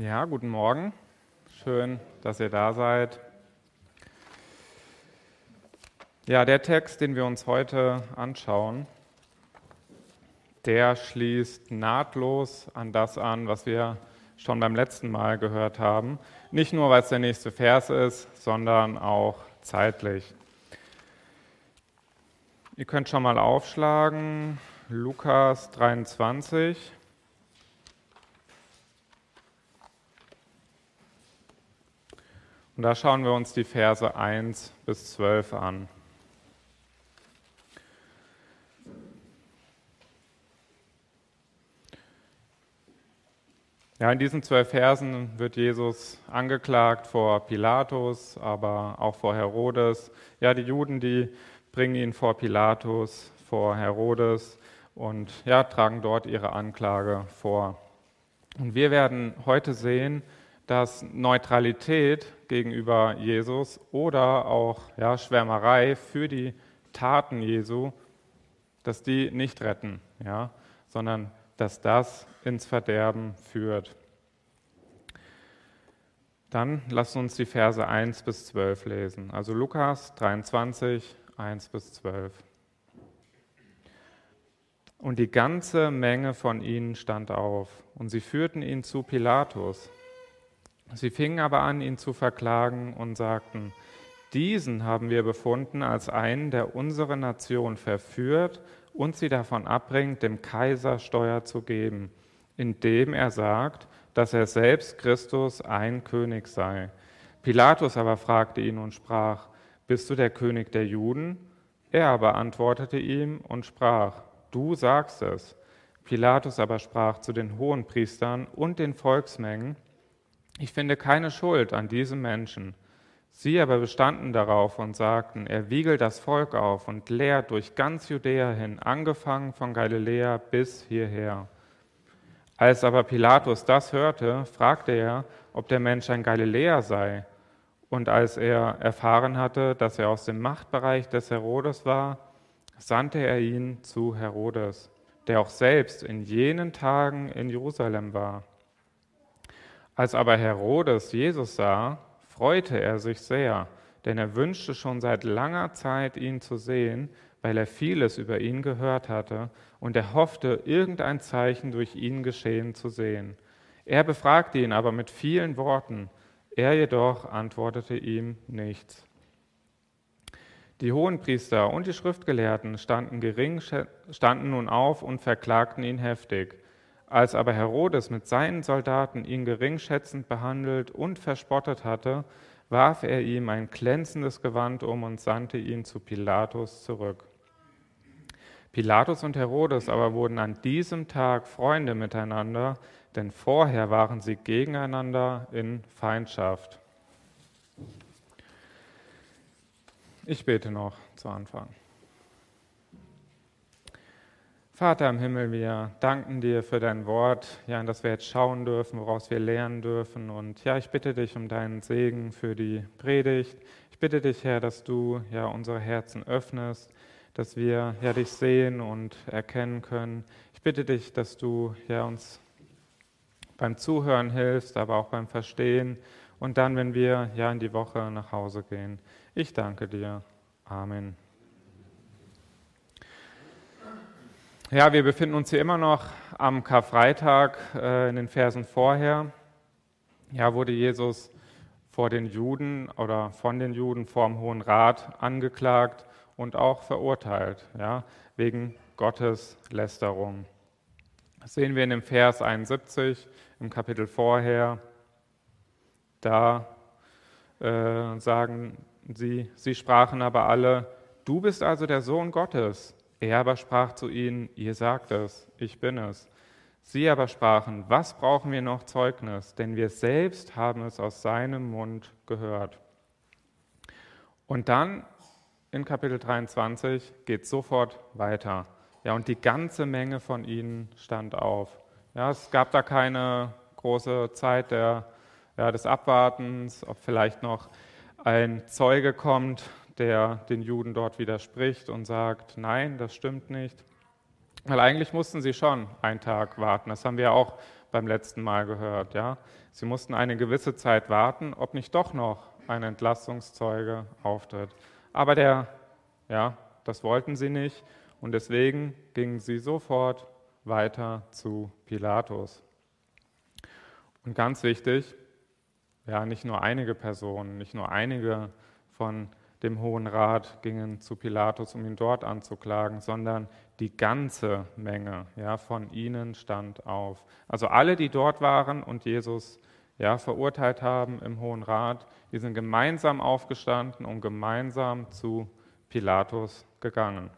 Ja, guten Morgen. Schön, dass ihr da seid. Ja, der Text, den wir uns heute anschauen, der schließt nahtlos an das an, was wir schon beim letzten Mal gehört haben. Nicht nur, weil es der nächste Vers ist, sondern auch zeitlich. Ihr könnt schon mal aufschlagen, Lukas 23. Und da schauen wir uns die Verse 1 bis 12 an. Ja, in diesen zwölf Versen wird Jesus angeklagt vor Pilatus, aber auch vor Herodes. Ja, die Juden, die bringen ihn vor Pilatus, vor Herodes und ja, tragen dort ihre Anklage vor. Und wir werden heute sehen, dass Neutralität gegenüber Jesus oder auch ja, Schwärmerei für die Taten Jesu, dass die nicht retten, ja, sondern dass das ins Verderben führt. Dann lasst uns die Verse 1 bis 12 lesen. Also Lukas 23, 1 bis 12. Und die ganze Menge von ihnen stand auf, und sie führten ihn zu Pilatus. Sie fingen aber an, ihn zu verklagen und sagten, diesen haben wir befunden als einen, der unsere Nation verführt und sie davon abbringt, dem Kaiser Steuer zu geben, indem er sagt, dass er selbst Christus ein König sei. Pilatus aber fragte ihn und sprach, bist du der König der Juden? Er aber antwortete ihm und sprach, du sagst es. Pilatus aber sprach zu den Hohenpriestern und den Volksmengen, ich finde keine Schuld an diesem Menschen. Sie aber bestanden darauf und sagten, er wiegelt das Volk auf und lehrt durch ganz Judäa hin, angefangen von Galiläa bis hierher. Als aber Pilatus das hörte, fragte er, ob der Mensch ein Galiläer sei. Und als er erfahren hatte, dass er aus dem Machtbereich des Herodes war, sandte er ihn zu Herodes, der auch selbst in jenen Tagen in Jerusalem war. Als aber Herodes Jesus sah, freute er sich sehr, denn er wünschte schon seit langer Zeit, ihn zu sehen, weil er vieles über ihn gehört hatte, und er hoffte, irgendein Zeichen durch ihn geschehen zu sehen. Er befragte ihn aber mit vielen Worten, er jedoch antwortete ihm nichts. Die Hohenpriester und die Schriftgelehrten standen, standen nun auf und verklagten ihn heftig. Als aber Herodes mit seinen Soldaten ihn geringschätzend behandelt und verspottet hatte, warf er ihm ein glänzendes Gewand um und sandte ihn zu Pilatus zurück. Pilatus und Herodes aber wurden an diesem Tag Freunde miteinander, denn vorher waren sie gegeneinander in Feindschaft. Ich bete noch zu Anfang. Vater im Himmel, wir danken dir für dein Wort, ja, dass wir jetzt schauen dürfen, woraus wir lernen dürfen. Und ja, ich bitte dich um deinen Segen für die Predigt. Ich bitte dich, Herr, dass du ja unsere Herzen öffnest, dass wir ja dich sehen und erkennen können. Ich bitte dich, dass du ja uns beim Zuhören hilfst, aber auch beim Verstehen und dann, wenn wir ja in die Woche nach Hause gehen. Ich danke dir. Amen. Ja, wir befinden uns hier immer noch am Karfreitag äh, in den Versen vorher. Ja, wurde Jesus vor den Juden oder von den Juden vor dem Hohen Rat angeklagt und auch verurteilt, ja, wegen Gottes Lästerung. Das sehen wir in dem Vers 71 im Kapitel vorher. Da äh, sagen sie, sie sprachen aber alle, du bist also der Sohn Gottes. Er aber sprach zu ihnen, ihr sagt es, ich bin es. Sie aber sprachen, was brauchen wir noch Zeugnis? Denn wir selbst haben es aus seinem Mund gehört. Und dann in Kapitel 23 geht es sofort weiter. Ja, und die ganze Menge von ihnen stand auf. Ja, es gab da keine große Zeit der, ja, des Abwartens, ob vielleicht noch ein Zeuge kommt, der den Juden dort widerspricht und sagt, nein, das stimmt nicht. Weil eigentlich mussten sie schon einen Tag warten. Das haben wir auch beim letzten Mal gehört. Ja? Sie mussten eine gewisse Zeit warten, ob nicht doch noch ein Entlastungszeuge auftritt. Aber der, ja, das wollten sie nicht und deswegen gingen sie sofort weiter zu Pilatus. Und ganz wichtig, ja, nicht nur einige Personen, nicht nur einige von dem Hohen Rat gingen zu Pilatus, um ihn dort anzuklagen, sondern die ganze Menge ja, von ihnen stand auf. Also alle, die dort waren und Jesus ja, verurteilt haben im Hohen Rat, die sind gemeinsam aufgestanden und gemeinsam zu Pilatus gegangen.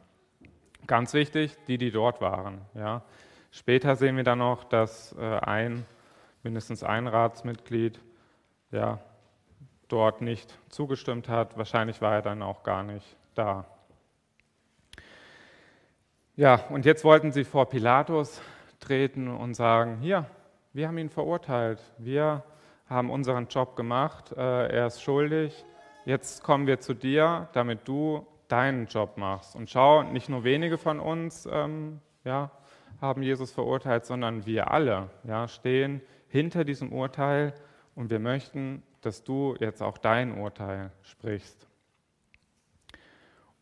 Ganz wichtig, die, die dort waren. Ja. Später sehen wir dann noch, dass äh, ein, mindestens ein Ratsmitglied ja, dort nicht zugestimmt hat. Wahrscheinlich war er dann auch gar nicht da. Ja, und jetzt wollten sie vor Pilatus treten und sagen, hier, wir haben ihn verurteilt, wir haben unseren Job gemacht, äh, er ist schuldig, jetzt kommen wir zu dir, damit du deinen Job machst. Und schau, nicht nur wenige von uns ähm, ja, haben Jesus verurteilt, sondern wir alle ja, stehen hinter diesem Urteil und wir möchten, dass du jetzt auch dein Urteil sprichst.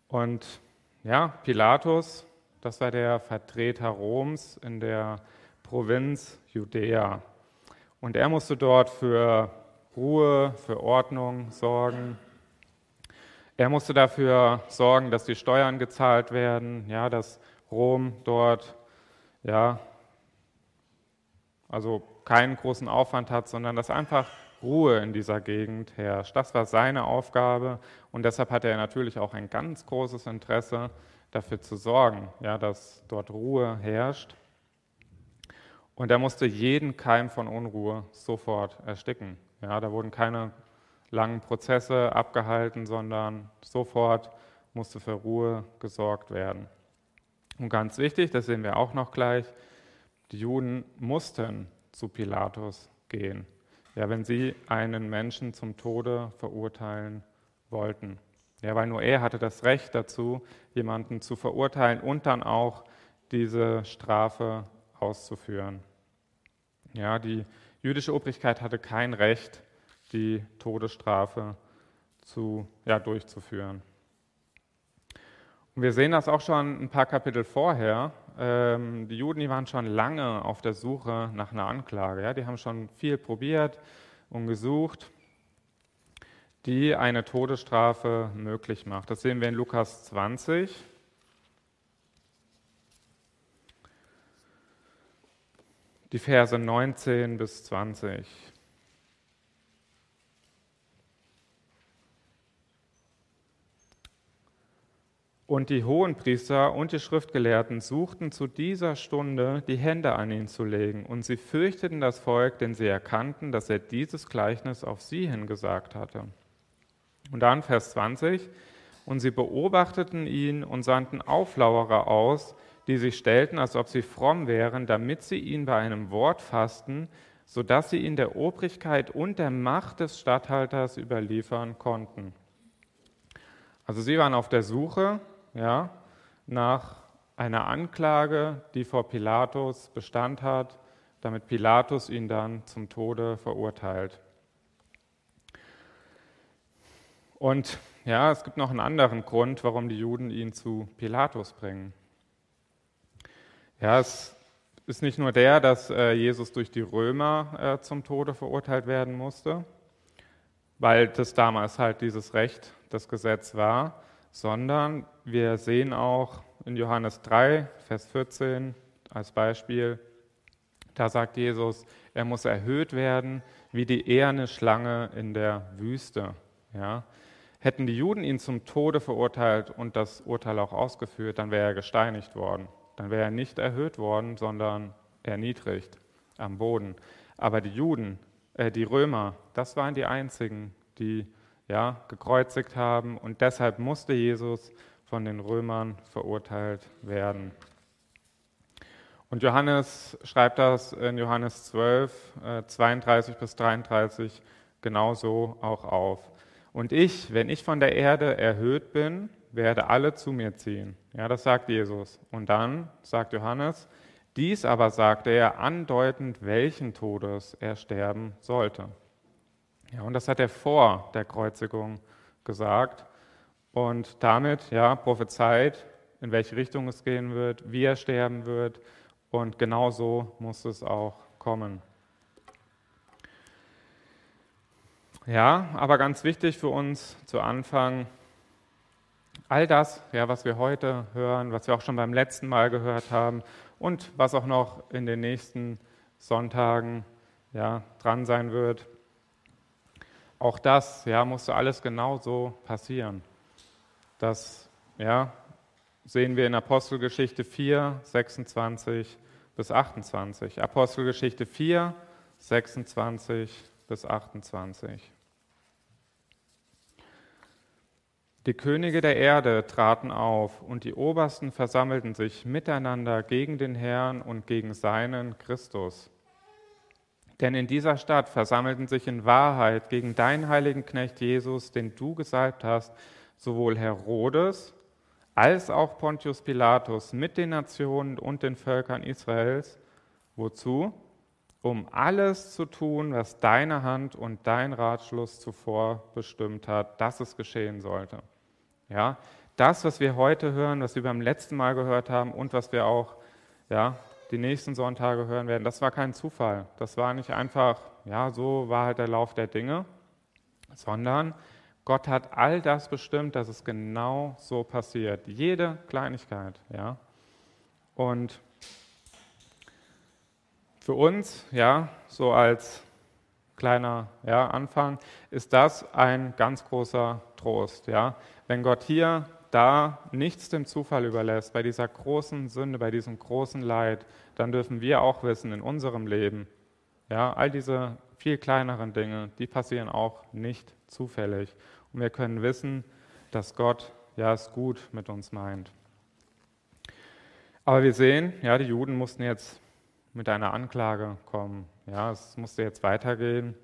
Und ja, Pilatus, das war der Vertreter Roms in der Provinz Judäa. Und er musste dort für Ruhe, für Ordnung sorgen. Er musste dafür sorgen, dass die Steuern gezahlt werden, ja, dass Rom dort ja, also keinen großen Aufwand hat, sondern dass einfach Ruhe in dieser Gegend herrscht. Das war seine Aufgabe und deshalb hatte er natürlich auch ein ganz großes Interesse dafür zu sorgen, ja, dass dort Ruhe herrscht. Und er musste jeden Keim von Unruhe sofort ersticken. Ja, da wurden keine langen Prozesse abgehalten, sondern sofort musste für Ruhe gesorgt werden. Und ganz wichtig, das sehen wir auch noch gleich, die Juden mussten zu Pilatus gehen, ja, wenn sie einen Menschen zum Tode verurteilen wollten. Ja, weil nur er hatte das Recht dazu, jemanden zu verurteilen und dann auch diese Strafe auszuführen. Ja, die jüdische Obrigkeit hatte kein Recht, die Todesstrafe zu, ja, durchzuführen. Und wir sehen das auch schon ein paar Kapitel vorher. Ähm, die Juden, die waren schon lange auf der Suche nach einer Anklage. Ja? Die haben schon viel probiert und gesucht, die eine Todesstrafe möglich macht. Das sehen wir in Lukas 20. Die Verse 19 bis 20. Und die Hohenpriester und die Schriftgelehrten suchten zu dieser Stunde die Hände an ihn zu legen, und sie fürchteten das Volk, denn sie erkannten, dass er dieses Gleichnis auf sie hingesagt hatte. Und dann Vers 20, und sie beobachteten ihn und sandten Auflauerer aus, die sich stellten, als ob sie fromm wären, damit sie ihn bei einem Wort fassten, sodass sie ihn der Obrigkeit und der Macht des Statthalters überliefern konnten. Also sie waren auf der Suche ja, nach einer Anklage, die vor Pilatus Bestand hat, damit Pilatus ihn dann zum Tode verurteilt. Und ja, es gibt noch einen anderen Grund, warum die Juden ihn zu Pilatus bringen. Ja, es ist nicht nur der, dass äh, Jesus durch die Römer äh, zum Tode verurteilt werden musste, weil das damals halt dieses Recht, das Gesetz war, sondern wir sehen auch in Johannes 3, Vers 14 als Beispiel, da sagt Jesus, er muss erhöht werden wie die eherne Schlange in der Wüste. Ja? Hätten die Juden ihn zum Tode verurteilt und das Urteil auch ausgeführt, dann wäre er gesteinigt worden. Dann wäre er nicht erhöht worden, sondern erniedrigt am Boden. Aber die Juden, äh, die Römer, das waren die einzigen, die ja, gekreuzigt haben und deshalb musste Jesus von den Römern verurteilt werden. Und Johannes schreibt das in Johannes 12, 32 äh, bis 33 genauso auch auf. Und ich, wenn ich von der Erde erhöht bin, werde alle zu mir ziehen. Ja, das sagt Jesus. Und dann sagt Johannes, Dies aber sagte er andeutend, welchen Todes er sterben sollte. Ja, und das hat er vor der Kreuzigung gesagt und damit ja prophezeit, in welche Richtung es gehen wird, wie er sterben wird und genau so muss es auch kommen. Ja, aber ganz wichtig für uns zu Anfang, all das, ja, was wir heute hören, was wir auch schon beim letzten Mal gehört haben und was auch noch in den nächsten Sonntagen ja, dran sein wird, auch das ja, musste alles genauso passieren. Das ja, sehen wir in Apostelgeschichte 4, 26 bis 28. Apostelgeschichte 4, 26 bis 28. Die Könige der Erde traten auf und die Obersten versammelten sich miteinander gegen den Herrn und gegen seinen Christus. Denn in dieser Stadt versammelten sich in Wahrheit gegen deinen heiligen Knecht Jesus, den du gesalbt hast, sowohl Herodes als auch Pontius Pilatus mit den Nationen und den Völkern Israels. Wozu? Um alles zu tun, was deine Hand und dein Ratschluss zuvor bestimmt hat, dass es geschehen sollte. Ja, das, was wir heute hören, was wir beim letzten Mal gehört haben und was wir auch ja, die nächsten Sonntage hören werden, das war kein Zufall. Das war nicht einfach, ja, so war halt der Lauf der Dinge, sondern Gott hat all das bestimmt, dass es genau so passiert. Jede Kleinigkeit, ja. Und für uns, ja, so als kleiner ja, Anfang, ist das ein ganz großer Trost, ja. Wenn Gott hier da nichts dem Zufall überlässt, bei dieser großen Sünde, bei diesem großen Leid, dann dürfen wir auch wissen in unserem Leben, ja, all diese viel kleineren Dinge, die passieren auch nicht zufällig. Und wir können wissen, dass Gott ja es gut mit uns meint. Aber wir sehen, ja, die Juden mussten jetzt mit einer Anklage kommen. Ja, es musste jetzt weitergehen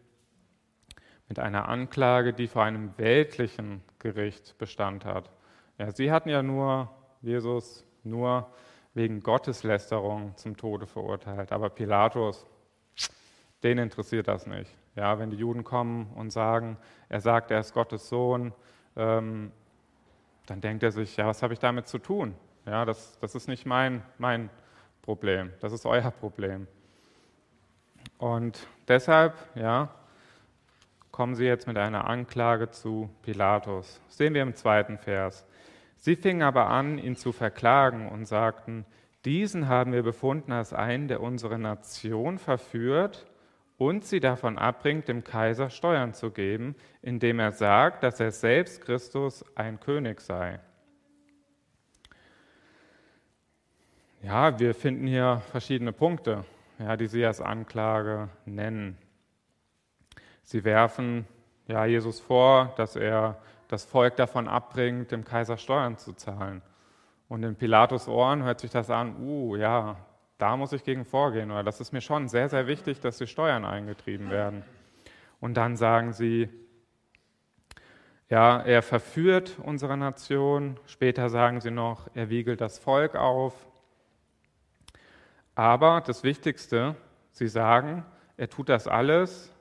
mit einer Anklage, die vor einem weltlichen Gericht Bestand hat. Ja, sie hatten ja nur Jesus nur wegen Gotteslästerung zum Tode verurteilt. Aber Pilatus, den interessiert das nicht. Ja, wenn die Juden kommen und sagen, er sagt, er ist Gottes Sohn, ähm, dann denkt er sich, ja, was habe ich damit zu tun? Ja, das, das ist nicht mein, mein Problem, das ist euer Problem. Und deshalb, ja, kommen sie jetzt mit einer Anklage zu Pilatus. Das sehen wir im zweiten Vers. Sie fingen aber an, ihn zu verklagen und sagten, diesen haben wir befunden als einen, der unsere Nation verführt und sie davon abbringt, dem Kaiser Steuern zu geben, indem er sagt, dass er selbst Christus ein König sei. Ja, wir finden hier verschiedene Punkte, ja, die sie als Anklage nennen. Sie werfen ja, Jesus vor, dass er das Volk davon abbringt, dem Kaiser Steuern zu zahlen. Und in Pilatus Ohren hört sich das an, uh, ja, da muss ich gegen vorgehen, oder das ist mir schon sehr, sehr wichtig, dass die Steuern eingetrieben werden. Und dann sagen sie, ja, er verführt unsere Nation, später sagen sie noch, er wiegelt das Volk auf. Aber das Wichtigste, sie sagen, er tut das alles,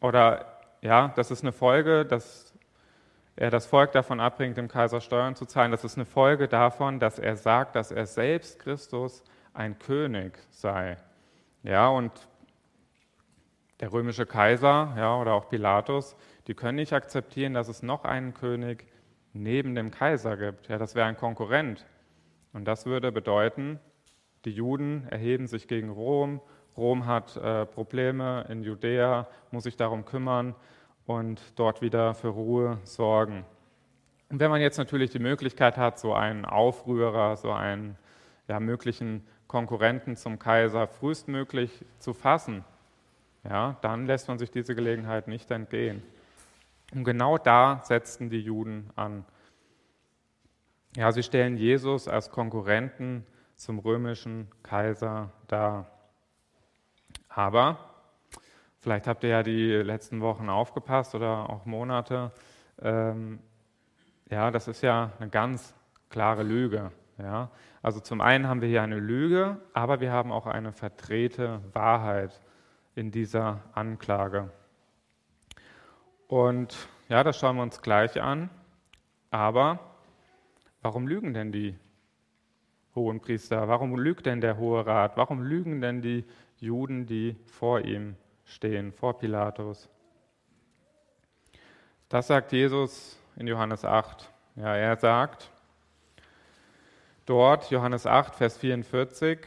oder ja, das ist eine Folge, dass er das Volk davon abbringt, dem Kaiser Steuern zu zahlen. Das ist eine Folge davon, dass er sagt, dass er selbst Christus ein König sei. Ja, und der römische Kaiser ja, oder auch Pilatus, die können nicht akzeptieren, dass es noch einen König neben dem Kaiser gibt. Ja, das wäre ein Konkurrent. Und das würde bedeuten, die Juden erheben sich gegen Rom. Rom hat äh, Probleme in Judäa, muss sich darum kümmern und dort wieder für Ruhe sorgen. Und wenn man jetzt natürlich die Möglichkeit hat, so einen Aufrührer, so einen ja, möglichen Konkurrenten zum Kaiser frühestmöglich zu fassen, ja, dann lässt man sich diese Gelegenheit nicht entgehen. Und genau da setzten die Juden an. Ja, sie stellen Jesus als Konkurrenten zum römischen Kaiser dar. Aber Vielleicht habt ihr ja die letzten Wochen aufgepasst oder auch Monate. Ähm, ja, das ist ja eine ganz klare Lüge. Ja? Also zum einen haben wir hier eine Lüge, aber wir haben auch eine verdrehte Wahrheit in dieser Anklage. Und ja, das schauen wir uns gleich an. Aber warum lügen denn die hohen Priester? Warum lügt denn der Hohe Rat? Warum lügen denn die Juden, die vor ihm stehen, vor Pilatus? Das sagt Jesus in Johannes 8. Ja, er sagt dort, Johannes 8, Vers 44,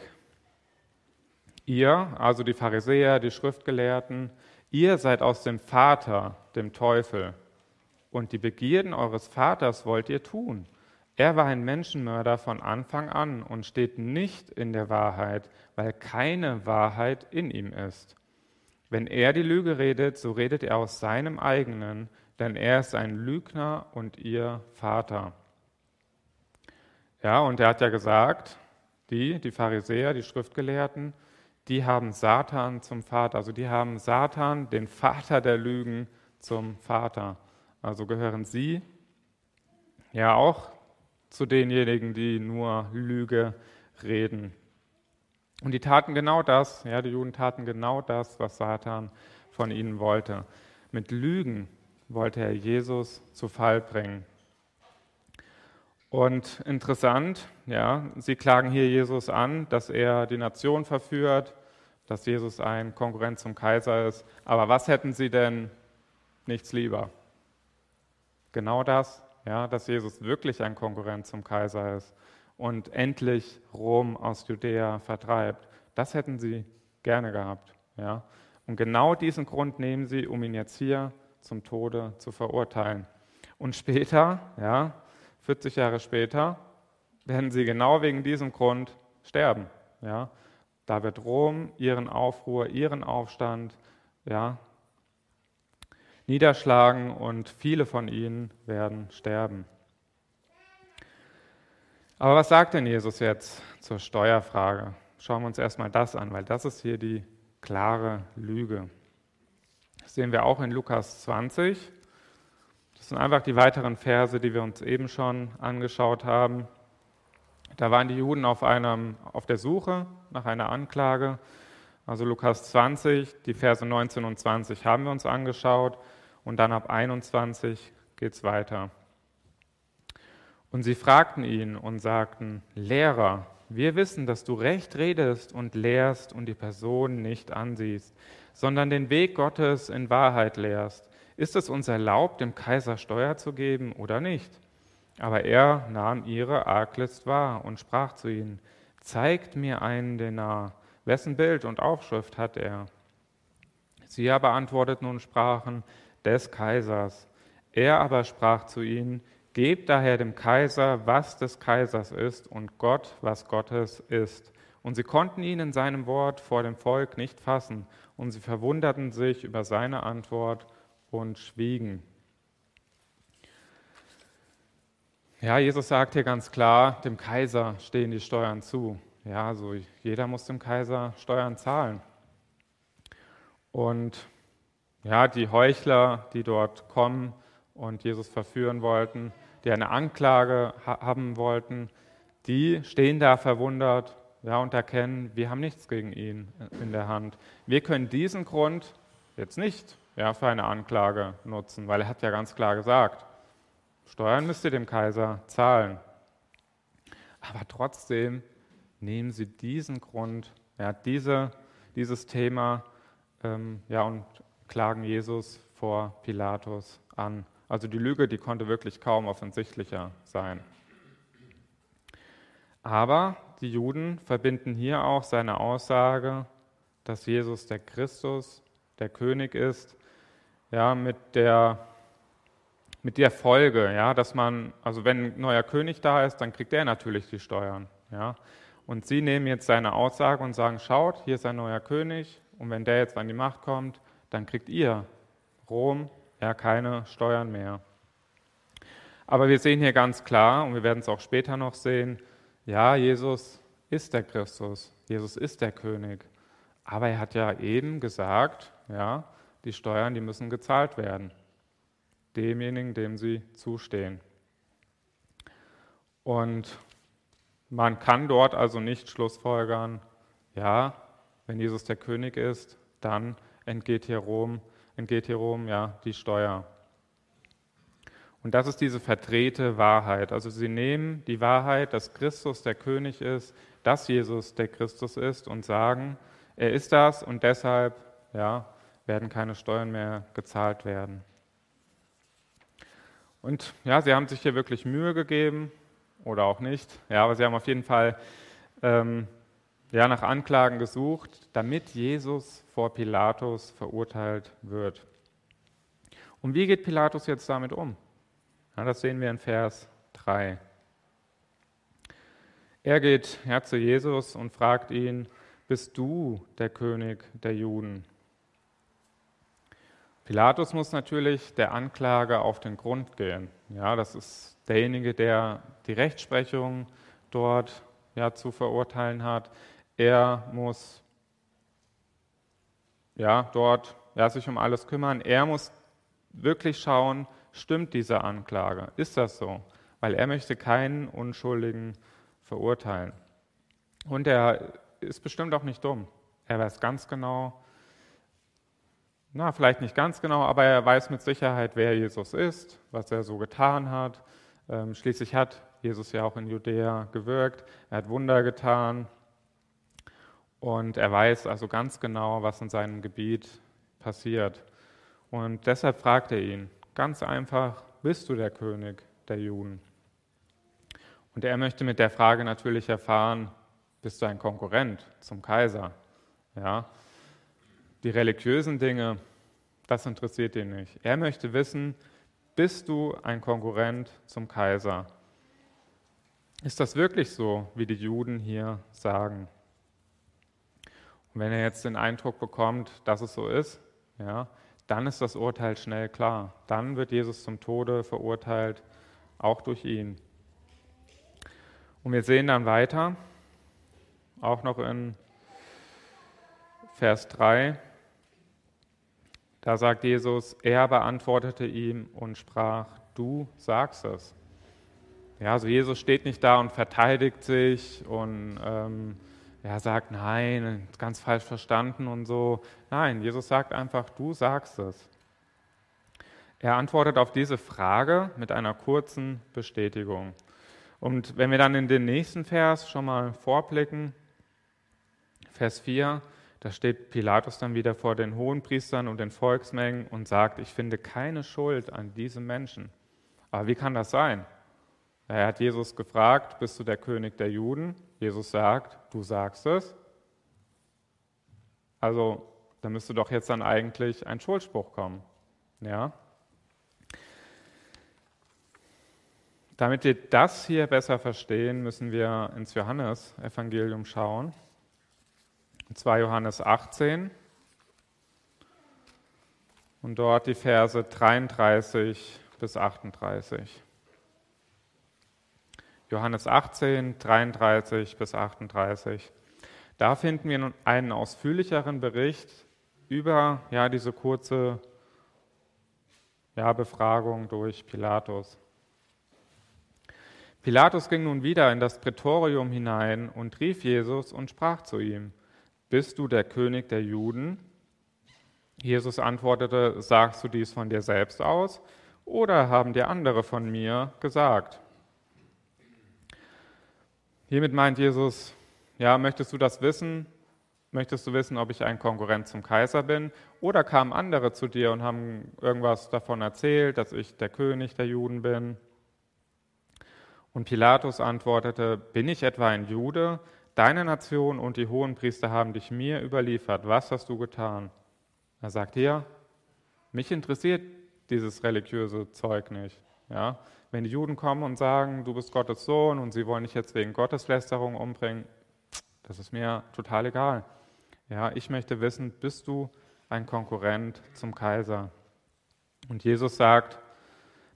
ihr, also die Pharisäer, die Schriftgelehrten, ihr seid aus dem Vater, dem Teufel, und die Begierden eures Vaters wollt ihr tun. Er war ein Menschenmörder von Anfang an und steht nicht in der Wahrheit, weil keine Wahrheit in ihm ist. Wenn er die Lüge redet, so redet er aus seinem eigenen, denn er ist ein Lügner und ihr Vater. Ja, und er hat ja gesagt, die, die Pharisäer, die Schriftgelehrten, die haben Satan zum Vater, also die haben Satan, den Vater der Lügen, zum Vater. Also gehören sie ja auch zu denjenigen, die nur Lüge reden. Und die taten genau das, ja, die Juden taten genau das, was Satan von ihnen wollte. Mit Lügen wollte er Jesus zu Fall bringen. Und interessant, ja, sie klagen hier Jesus an, dass er die Nation verführt, dass Jesus ein Konkurrent zum Kaiser ist. Aber was hätten sie denn nichts lieber? Genau das, ja, dass Jesus wirklich ein Konkurrent zum Kaiser ist und endlich Rom aus Judäa vertreibt. Das hätten sie gerne gehabt. Ja. Und genau diesen Grund nehmen sie, um ihn jetzt hier zum Tode zu verurteilen. Und später, ja, 40 Jahre später, werden sie genau wegen diesem Grund sterben. Ja. Da wird Rom ihren Aufruhr, ihren Aufstand ja, niederschlagen und viele von ihnen werden sterben. Aber was sagt denn Jesus jetzt zur Steuerfrage? Schauen wir uns erstmal das an, weil das ist hier die klare Lüge. Das sehen wir auch in Lukas 20. Das sind einfach die weiteren Verse, die wir uns eben schon angeschaut haben. Da waren die Juden auf, einem, auf der Suche nach einer Anklage. Also Lukas 20, die Verse 19 und 20 haben wir uns angeschaut und dann ab 21 geht es weiter. Und sie fragten ihn und sagten, Lehrer, wir wissen, dass du recht redest und lehrst und die Person nicht ansiehst, sondern den Weg Gottes in Wahrheit lehrst. Ist es uns erlaubt, dem Kaiser Steuer zu geben oder nicht? Aber er nahm ihre Arglist wahr und sprach zu ihnen, zeigt mir einen Denar, wessen Bild und Aufschrift hat er? Sie aber antworteten und sprachen, des Kaisers. Er aber sprach zu ihnen, Gebt daher dem Kaiser, was des Kaisers ist, und Gott, was Gottes ist. Und sie konnten ihn in seinem Wort vor dem Volk nicht fassen, und sie verwunderten sich über seine Antwort und schwiegen. Ja, Jesus sagt hier ganz klar, dem Kaiser stehen die Steuern zu. Ja, also jeder muss dem Kaiser Steuern zahlen. Und ja, die Heuchler, die dort kommen und Jesus verführen wollten, die eine Anklage haben wollten, die stehen da verwundert ja, und erkennen, wir haben nichts gegen ihn in der Hand. Wir können diesen Grund jetzt nicht ja, für eine Anklage nutzen, weil er hat ja ganz klar gesagt, Steuern müsst ihr dem Kaiser zahlen. Aber trotzdem nehmen sie diesen Grund, ja, diese, dieses Thema ähm, ja, und klagen Jesus vor Pilatus an. Also die Lüge, die konnte wirklich kaum offensichtlicher sein. Aber die Juden verbinden hier auch seine Aussage, dass Jesus der Christus, der König ist, ja, mit der, mit der Folge, ja, dass man, also wenn ein neuer König da ist, dann kriegt er natürlich die Steuern. Ja. Und sie nehmen jetzt seine Aussage und sagen, schaut, hier ist ein neuer König, und wenn der jetzt an die Macht kommt, dann kriegt ihr, Rom, ja keine Steuern mehr. Aber wir sehen hier ganz klar, und wir werden es auch später noch sehen, ja, Jesus ist der Christus, Jesus ist der König. Aber er hat ja eben gesagt, ja, die Steuern, die müssen gezahlt werden. Demjenigen, dem sie zustehen. Und Man kann dort also nicht schlussfolgern, ja, wenn Jesus der König ist, dann entgeht hier Rom, entgeht hier Rom ja die Steuer. Und das ist diese verdrehte Wahrheit. Also sie nehmen die Wahrheit, dass Christus der König ist, dass Jesus der Christus ist und sagen, er ist das und deshalb ja, werden keine Steuern mehr gezahlt werden. Und ja, sie haben sich hier wirklich Mühe gegeben oder auch nicht. Ja, aber sie haben auf jeden Fall ähm, ja, nach Anklagen gesucht, damit Jesus vor Pilatus verurteilt wird. Und wie geht Pilatus jetzt damit um? Ja, das sehen wir in Vers 3. Er geht ja, zu Jesus und fragt ihn, bist du der König der Juden? Pilatus muss natürlich der Anklage auf den Grund gehen. Ja, das ist derjenige, der die Rechtsprechung dort ja, zu verurteilen hat. Er muss ja, dort ja, sich um alles kümmern. Er muss wirklich schauen, stimmt diese Anklage? Ist das so? Weil er möchte keinen Unschuldigen verurteilen. Und er ist bestimmt auch nicht dumm. Er weiß ganz genau, na, vielleicht nicht ganz genau, aber er weiß mit Sicherheit, wer Jesus ist, was er so getan hat. Ähm, schließlich hat Jesus ja auch in Judäa gewirkt, er hat Wunder getan und er weiß also ganz genau, was in seinem Gebiet passiert. Und deshalb fragt er ihn, Ganz einfach, bist du der König der Juden? Und er möchte mit der Frage natürlich erfahren, bist du ein Konkurrent zum Kaiser? Ja? Die religiösen Dinge, das interessiert ihn nicht. Er möchte wissen, bist du ein Konkurrent zum Kaiser? Ist das wirklich so, wie die Juden hier sagen? Und wenn er jetzt den Eindruck bekommt, dass es so ist, ja, dann ist das Urteil schnell klar. Dann wird Jesus zum Tode verurteilt, auch durch ihn. Und wir sehen dann weiter, auch noch in Vers 3, da sagt Jesus, er beantwortete ihm und sprach, du sagst es. Ja, also Jesus steht nicht da und verteidigt sich und ähm, er sagt, nein, ganz falsch verstanden und so. Nein, Jesus sagt einfach, du sagst es. Er antwortet auf diese Frage mit einer kurzen Bestätigung. Und wenn wir dann in den nächsten Vers schon mal vorblicken, Vers 4, da steht Pilatus dann wieder vor den Hohenpriestern und den Volksmengen und sagt, ich finde keine Schuld an diesem Menschen. Aber wie kann das sein? Er hat Jesus gefragt, bist du der König der Juden? Jesus sagt, du sagst es. Also, da müsste doch jetzt dann eigentlich ein Schuldspruch kommen. Ja? Damit wir das hier besser verstehen, müssen wir ins Johannesevangelium schauen. Und zwar Johannes 18 und dort die Verse 33 bis 38. Johannes 18, 33 bis 38. Da finden wir einen ausführlicheren Bericht über ja, diese kurze ja, Befragung durch Pilatus. Pilatus ging nun wieder in das Prätorium hinein und rief Jesus und sprach zu ihm, Bist du der König der Juden? Jesus antwortete, Sagst du dies von dir selbst aus oder haben dir andere von mir gesagt? Hiermit meint Jesus, ja, möchtest du das wissen? Möchtest du wissen, ob ich ein Konkurrent zum Kaiser bin? Oder kamen andere zu dir und haben irgendwas davon erzählt, dass ich der König der Juden bin? Und Pilatus antwortete, bin ich etwa ein Jude? Deine Nation und die Hohenpriester haben dich mir überliefert. Was hast du getan? Er sagt hier, mich interessiert dieses religiöse Zeug nicht. Ja? Wenn die Juden kommen und sagen, du bist Gottes Sohn und sie wollen dich jetzt wegen Gotteslästerung umbringen, das ist mir total egal. Ja, ich möchte wissen, bist du ein Konkurrent zum Kaiser? Und Jesus sagt,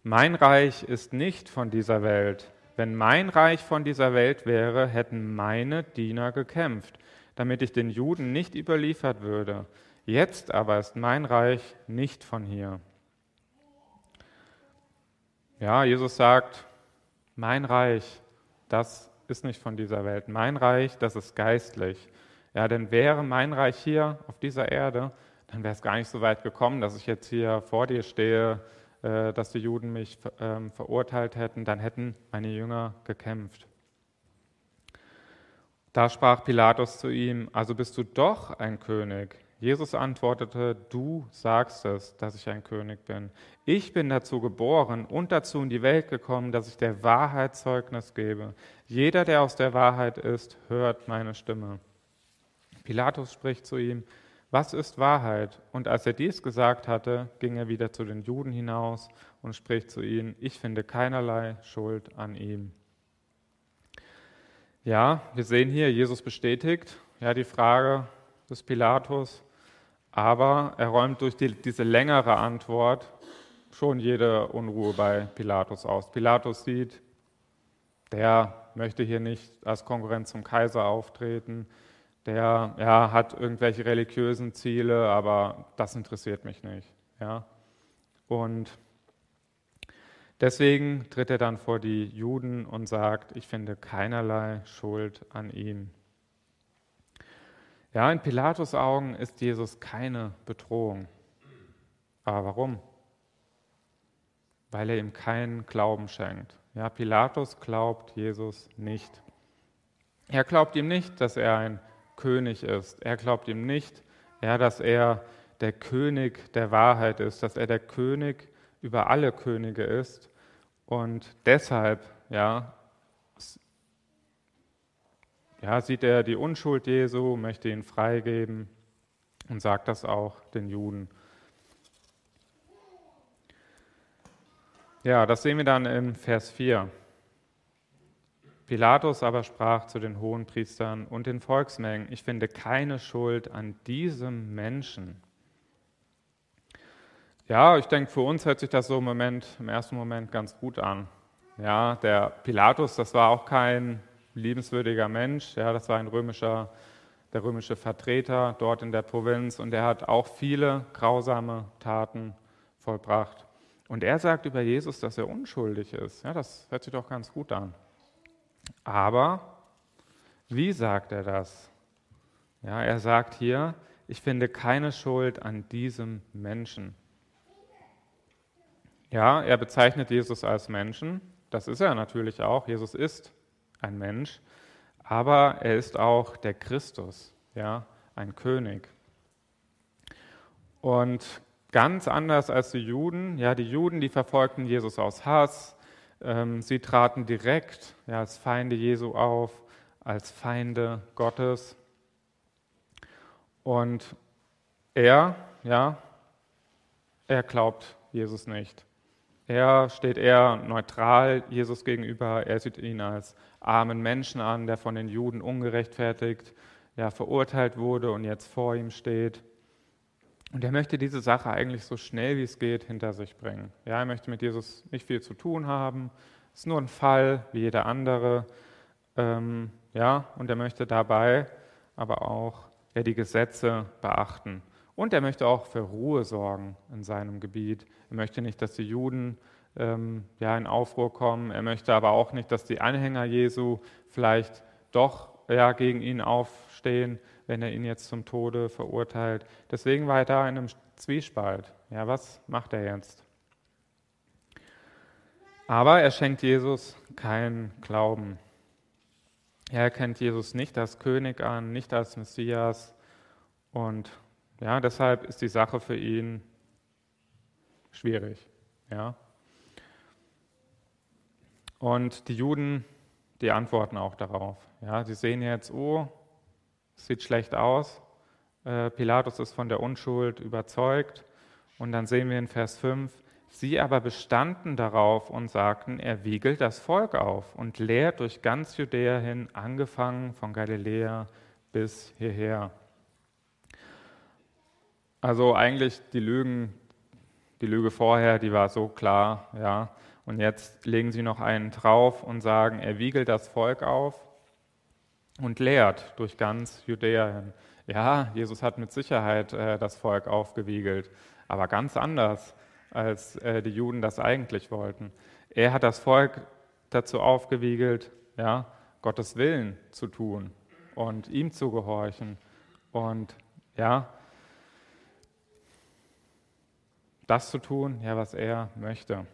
mein Reich ist nicht von dieser Welt. Wenn mein Reich von dieser Welt wäre, hätten meine Diener gekämpft, damit ich den Juden nicht überliefert würde. Jetzt aber ist mein Reich nicht von hier. Ja, Jesus sagt, mein Reich, das ist nicht von dieser Welt. Mein Reich, das ist geistlich. Ja, denn wäre mein Reich hier auf dieser Erde, dann wäre es gar nicht so weit gekommen, dass ich jetzt hier vor dir stehe, äh, dass die Juden mich ähm, verurteilt hätten, dann hätten meine Jünger gekämpft. Da sprach Pilatus zu ihm, also bist du doch ein König. Jesus antwortete, du sagst es, dass ich ein König bin. Ich bin dazu geboren und dazu in die Welt gekommen, dass ich der Wahrheit Zeugnis gebe. Jeder, der aus der Wahrheit ist, hört meine Stimme. Pilatus spricht zu ihm, was ist Wahrheit? Und als er dies gesagt hatte, ging er wieder zu den Juden hinaus und spricht zu ihnen, ich finde keinerlei Schuld an ihm. Ja, wir sehen hier, Jesus bestätigt ja die Frage des Pilatus, aber er räumt durch die, diese längere Antwort schon jede Unruhe bei Pilatus aus. Pilatus sieht, der möchte hier nicht als Konkurrent zum Kaiser auftreten, der ja, hat irgendwelche religiösen Ziele, aber das interessiert mich nicht. Ja? Und deswegen tritt er dann vor die Juden und sagt, ich finde keinerlei Schuld an ihm. Ja, in Pilatus Augen ist Jesus keine Bedrohung. Aber warum? Weil er ihm keinen Glauben schenkt. Ja, Pilatus glaubt Jesus nicht. Er glaubt ihm nicht, dass er ein König ist. Er glaubt ihm nicht, ja, dass er der König der Wahrheit ist, dass er der König über alle Könige ist. Und deshalb ja, ja, sieht er die Unschuld Jesu, möchte ihn freigeben und sagt das auch den Juden. Ja, das sehen wir dann in Vers 4. Pilatus aber sprach zu den Hohenpriestern und den Volksmengen, ich finde keine Schuld an diesem Menschen. Ja, ich denke, für uns hört sich das so im Moment, im ersten Moment ganz gut an. Ja, der Pilatus, das war auch kein liebenswürdiger Mensch, ja, das war ein römischer, der römische Vertreter dort in der Provinz und er hat auch viele grausame Taten vollbracht. Und er sagt über Jesus, dass er unschuldig ist. Ja, das hört sich doch ganz gut an. Aber wie sagt er das? Ja, er sagt hier, ich finde keine Schuld an diesem Menschen. Ja, er bezeichnet Jesus als Menschen. Das ist er natürlich auch. Jesus ist ein Mensch. Aber er ist auch der Christus, ja, ein König. Und ganz anders als die Juden, ja, die Juden, die verfolgten Jesus aus Hass, ähm, sie traten direkt ja, als Feinde Jesu auf, als Feinde Gottes. Und er, ja, er glaubt Jesus nicht. Er steht eher neutral Jesus gegenüber. Er sieht ihn als armen Menschen an, der von den Juden ungerechtfertigt ja, verurteilt wurde und jetzt vor ihm steht. Und er möchte diese Sache eigentlich so schnell wie es geht hinter sich bringen. Ja, er möchte mit Jesus nicht viel zu tun haben. Es ist nur ein Fall wie jeder andere. Ähm, ja, und er möchte dabei aber auch ja, die Gesetze beachten. Und er möchte auch für Ruhe sorgen in seinem Gebiet. Er möchte nicht, dass die Juden ähm, ja, in Aufruhr kommen. Er möchte aber auch nicht, dass die Anhänger Jesu vielleicht doch ja, gegen ihn aufstehen, wenn er ihn jetzt zum Tode verurteilt. Deswegen war er da in einem Zwiespalt. Ja, was macht er jetzt? Aber er schenkt Jesus keinen Glauben. Er erkennt Jesus nicht als König an, nicht als Messias. Und ja, deshalb ist die Sache für ihn schwierig. Ja. Und die Juden, die antworten auch darauf. Ja, sie sehen jetzt, oh, sieht schlecht aus. Äh, Pilatus ist von der Unschuld überzeugt. Und dann sehen wir in Vers 5, sie aber bestanden darauf und sagten, er wiegelt das Volk auf und lehrt durch ganz Judäa hin, angefangen von Galiläa bis hierher. Also eigentlich die Lügen, die Lüge vorher, die war so klar, ja. Und jetzt legen sie noch einen drauf und sagen, er wiegelt das Volk auf und lehrt durch ganz Judäa hin. Ja, Jesus hat mit Sicherheit äh, das Volk aufgewiegelt, aber ganz anders, als äh, die Juden das eigentlich wollten. Er hat das Volk dazu aufgewiegelt, ja, Gottes Willen zu tun und ihm zu gehorchen und ja, das zu tun, ja, was er möchte.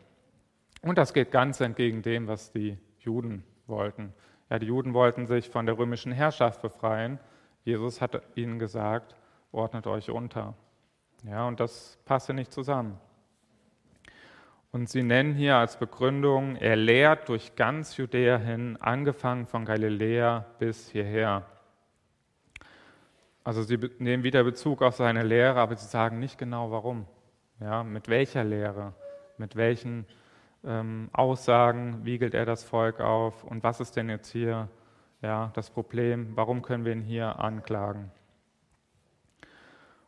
Und das geht ganz entgegen dem, was die Juden wollten. Ja, die Juden wollten sich von der römischen Herrschaft befreien. Jesus hat ihnen gesagt, ordnet euch unter. Ja, und das passe nicht zusammen. Und sie nennen hier als Begründung, er lehrt durch ganz Judäa hin, angefangen von Galiläa bis hierher. Also sie nehmen wieder Bezug auf seine Lehre, aber sie sagen nicht genau warum. Ja, mit welcher Lehre, mit welchen ähm, Aussagen wiegelt er das Volk auf und was ist denn jetzt hier ja, das Problem, warum können wir ihn hier anklagen?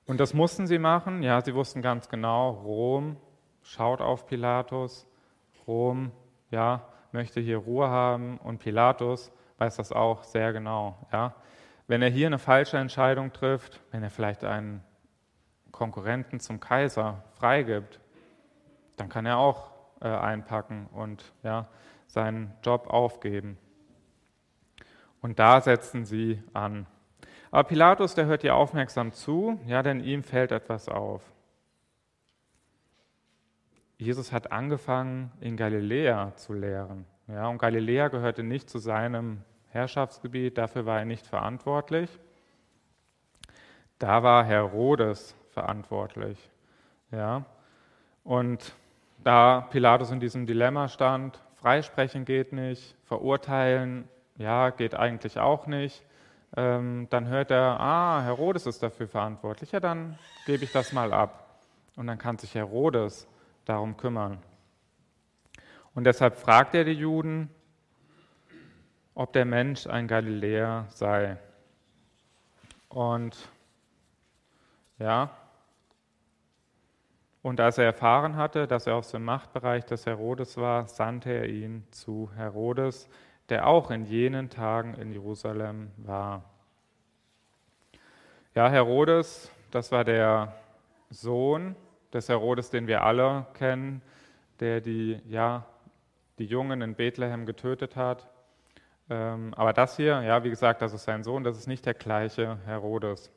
Und das mussten sie machen, ja, sie wussten ganz genau, Rom schaut auf Pilatus, Rom, ja, möchte hier Ruhe haben und Pilatus weiß das auch sehr genau, ja. Wenn er hier eine falsche Entscheidung trifft, wenn er vielleicht einen Konkurrenten zum Kaiser freigibt, dann kann er auch äh, einpacken und ja, seinen Job aufgeben. Und da setzen sie an. Aber Pilatus, der hört ihr aufmerksam zu, ja, denn ihm fällt etwas auf. Jesus hat angefangen, in Galiläa zu lehren. Ja, und Galiläa gehörte nicht zu seinem Herrschaftsgebiet, dafür war er nicht verantwortlich. Da war Herodes verantwortlich. Ja, und da Pilatus in diesem Dilemma stand, freisprechen geht nicht, verurteilen, ja, geht eigentlich auch nicht, ähm, dann hört er, ah, Herodes ist dafür verantwortlich, ja, dann gebe ich das mal ab. Und dann kann sich Herodes darum kümmern. Und deshalb fragt er die Juden, ob der Mensch ein Galiläer sei. Und ja, und als er erfahren hatte, dass er aus dem Machtbereich des Herodes war, sandte er ihn zu Herodes, der auch in jenen Tagen in Jerusalem war. Ja, Herodes, das war der Sohn des Herodes, den wir alle kennen, der die, ja, die Jungen in Bethlehem getötet hat. Ähm, aber das hier, ja, wie gesagt, das ist sein Sohn, das ist nicht der gleiche Herodes.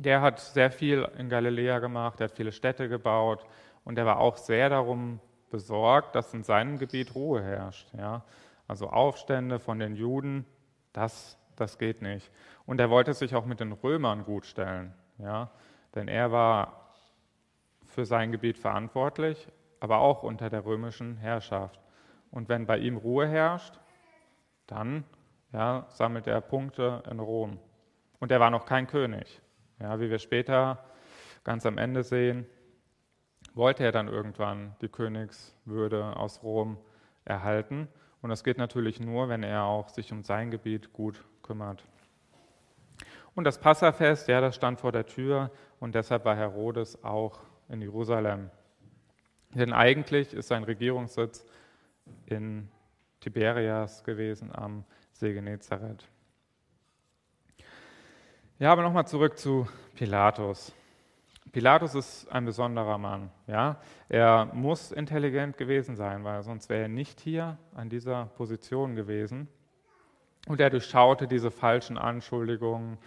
Der hat sehr viel in Galiläa gemacht, er hat viele Städte gebaut und er war auch sehr darum besorgt, dass in seinem Gebiet Ruhe herrscht. Ja. Also Aufstände von den Juden, das, das geht nicht. Und er wollte sich auch mit den Römern gutstellen, ja. denn er war für sein Gebiet verantwortlich, aber auch unter der römischen Herrschaft. Und wenn bei ihm Ruhe herrscht, dann ja, sammelt er Punkte in Rom. Und er war noch kein König. Ja, wie wir später ganz am Ende sehen, wollte er dann irgendwann die Königswürde aus Rom erhalten. Und das geht natürlich nur, wenn er auch sich um sein Gebiet gut kümmert. Und das Passafest, ja, das stand vor der Tür und deshalb war Herodes auch in Jerusalem. Denn eigentlich ist sein Regierungssitz in Tiberias gewesen am See Genezareth. Ja, aber nochmal zurück zu Pilatus. Pilatus ist ein besonderer Mann. Ja? Er muss intelligent gewesen sein, weil sonst wäre er nicht hier an dieser Position gewesen. Und er durchschaute diese falschen Anschuldigungen.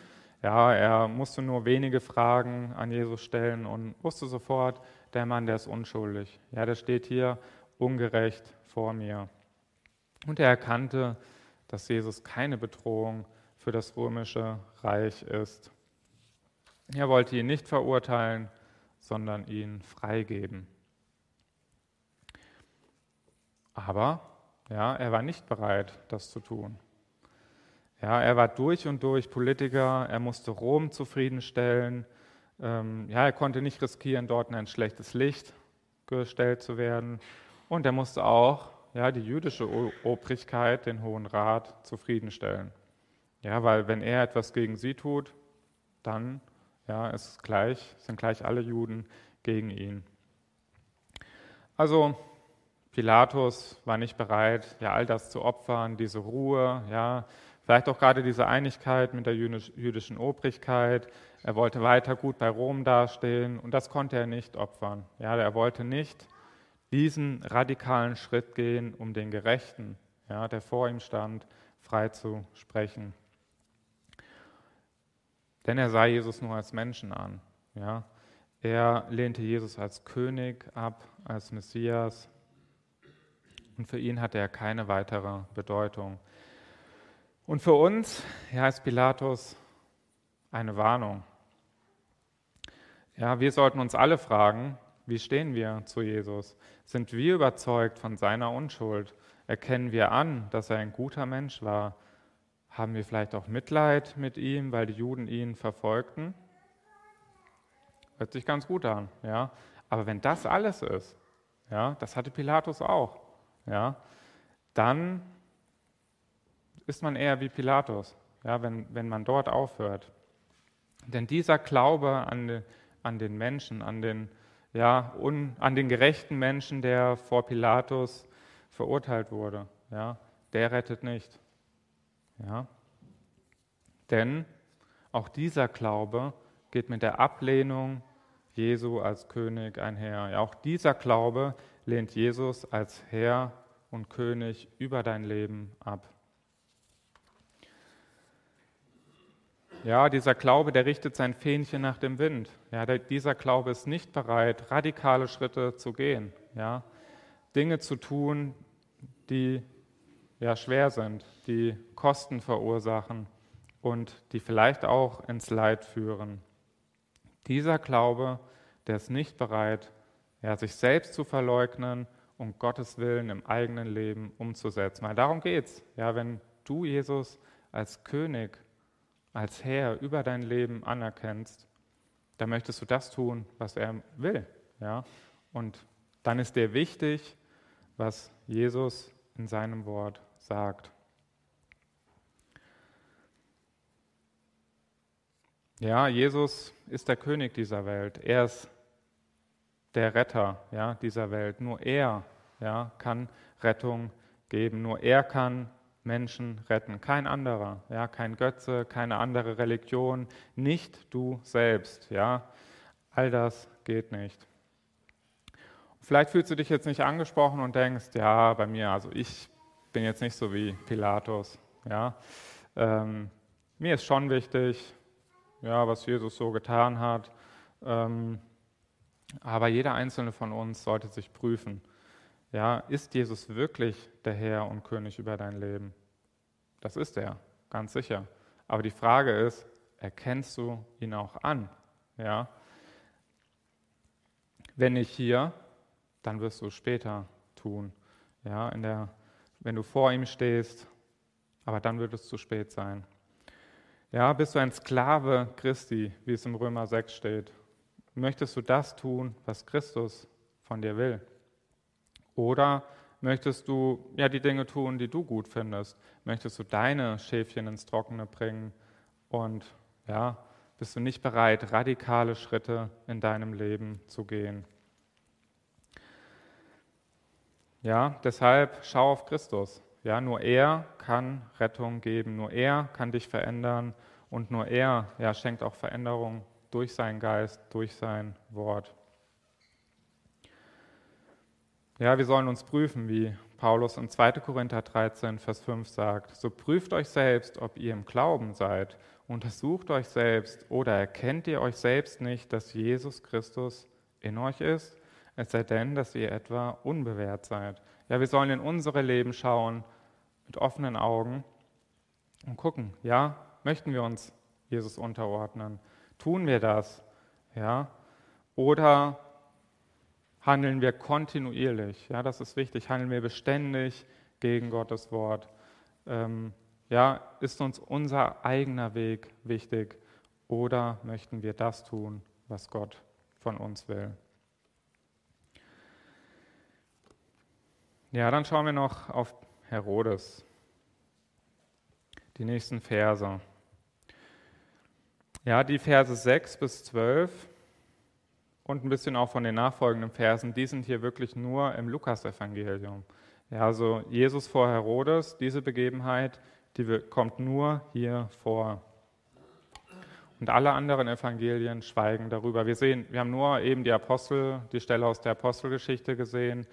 Ja, er musste nur wenige Fragen an Jesus stellen und wusste sofort, der Mann, der ist unschuldig. Ja, der steht hier ungerecht vor mir. Und er erkannte, dass Jesus keine Bedrohung für das römische Reich ist. Er wollte ihn nicht verurteilen, sondern ihn freigeben. Aber ja, er war nicht bereit, das zu tun. Ja, er war durch und durch Politiker, er musste Rom zufriedenstellen. Ähm, ja, er konnte nicht riskieren, dort in ein schlechtes Licht gestellt zu werden. Und er musste auch ja, die jüdische Obrigkeit, den Hohen Rat, zufriedenstellen. Ja, weil wenn er etwas gegen sie tut, dann ja, ist gleich, sind gleich alle Juden gegen ihn. Also Pilatus war nicht bereit, ja, all das zu opfern, diese Ruhe, ja, vielleicht auch gerade diese Einigkeit mit der jüdischen Obrigkeit. Er wollte weiter gut bei Rom dastehen und das konnte er nicht opfern. Ja, er wollte nicht diesen radikalen Schritt gehen, um den Gerechten, ja, der vor ihm stand, freizusprechen. Denn er sah Jesus nur als Menschen an. Ja? Er lehnte Jesus als König ab, als Messias. Und für ihn hatte er keine weitere Bedeutung. Und für uns, ja, ist Pilatus eine Warnung. Ja, wir sollten uns alle fragen, wie stehen wir zu Jesus? Sind wir überzeugt von seiner Unschuld? Erkennen wir an, dass er ein guter Mensch war? Haben wir vielleicht auch Mitleid mit ihm, weil die Juden ihn verfolgten? Hört sich ganz gut an, ja. Aber wenn das alles ist, ja, das hatte Pilatus auch, ja, dann ist man eher wie Pilatus, ja, wenn, wenn man dort aufhört. Denn dieser Glaube an, den, an den Menschen, an den, ja, un, an den gerechten Menschen, der vor Pilatus verurteilt wurde, ja, der rettet nicht. Ja? Denn auch dieser Glaube geht mit der Ablehnung Jesu als König einher. Ja, auch dieser Glaube lehnt Jesus als Herr und König über dein Leben ab. Ja, dieser Glaube, der richtet sein Fähnchen nach dem Wind. Ja, dieser Glaube ist nicht bereit, radikale Schritte zu gehen. Ja, Dinge zu tun, die ja, schwer sind, die Kosten verursachen und die vielleicht auch ins Leid führen. Dieser Glaube, der ist nicht bereit, ja, sich selbst zu verleugnen und Gottes Willen im eigenen Leben umzusetzen. Weil darum geht es. Ja, wenn du Jesus als König, als Herr über dein Leben anerkennst, dann möchtest du das tun, was er will. Ja? Und dann ist dir wichtig, was Jesus in seinem Wort sagt. Ja, Jesus ist der König dieser Welt. Er ist der Retter ja, dieser Welt. Nur er ja, kann Rettung geben. Nur er kann Menschen retten. Kein anderer. Ja, kein Götze, keine andere Religion. Nicht du selbst. Ja. All das geht nicht. Vielleicht fühlst du dich jetzt nicht angesprochen und denkst, ja, bei mir, also ich bin jetzt nicht so wie Pilatus. Ja. Ähm, mir ist schon wichtig, ja, was Jesus so getan hat. Ähm, aber jeder einzelne von uns sollte sich prüfen. Ja, ist Jesus wirklich der Herr und König über dein Leben? Das ist er, ganz sicher. Aber die Frage ist, erkennst du ihn auch an? Ja? Wenn nicht hier, dann wirst du es später tun. Ja, in der wenn du vor ihm stehst, aber dann wird es zu spät sein. Ja, bist du ein Sklave Christi, wie es im Römer 6 steht? Möchtest du das tun, was Christus von dir will? Oder möchtest du ja die Dinge tun, die du gut findest? Möchtest du deine Schäfchen ins Trockene bringen? Und ja, bist du nicht bereit, radikale Schritte in deinem Leben zu gehen? Ja, deshalb schau auf Christus. Ja, nur er kann Rettung geben, nur er kann dich verändern und nur er ja, schenkt auch Veränderung durch seinen Geist, durch sein Wort. Ja, wir sollen uns prüfen, wie Paulus in 2. Korinther 13, Vers 5 sagt. So prüft euch selbst, ob ihr im Glauben seid. Untersucht euch selbst oder erkennt ihr euch selbst nicht, dass Jesus Christus in euch ist? es sei denn, dass ihr etwa unbewährt seid. Ja, wir sollen in unsere Leben schauen mit offenen Augen und gucken, ja, möchten wir uns Jesus unterordnen? Tun wir das? Ja? Oder handeln wir kontinuierlich? Ja, das ist wichtig. Handeln wir beständig gegen Gottes Wort? Ähm, ja, ist uns unser eigener Weg wichtig? Oder möchten wir das tun, was Gott von uns will? Ja, dann schauen wir noch auf Herodes. Die nächsten Verse. Ja, die Verse 6 bis 12 und ein bisschen auch von den nachfolgenden Versen, die sind hier wirklich nur im Lukasevangelium. Ja, also Jesus vor Herodes, diese Begebenheit, die kommt nur hier vor. Und alle anderen Evangelien schweigen darüber. Wir sehen, wir haben nur eben die Apostel, die Stelle aus der Apostelgeschichte gesehen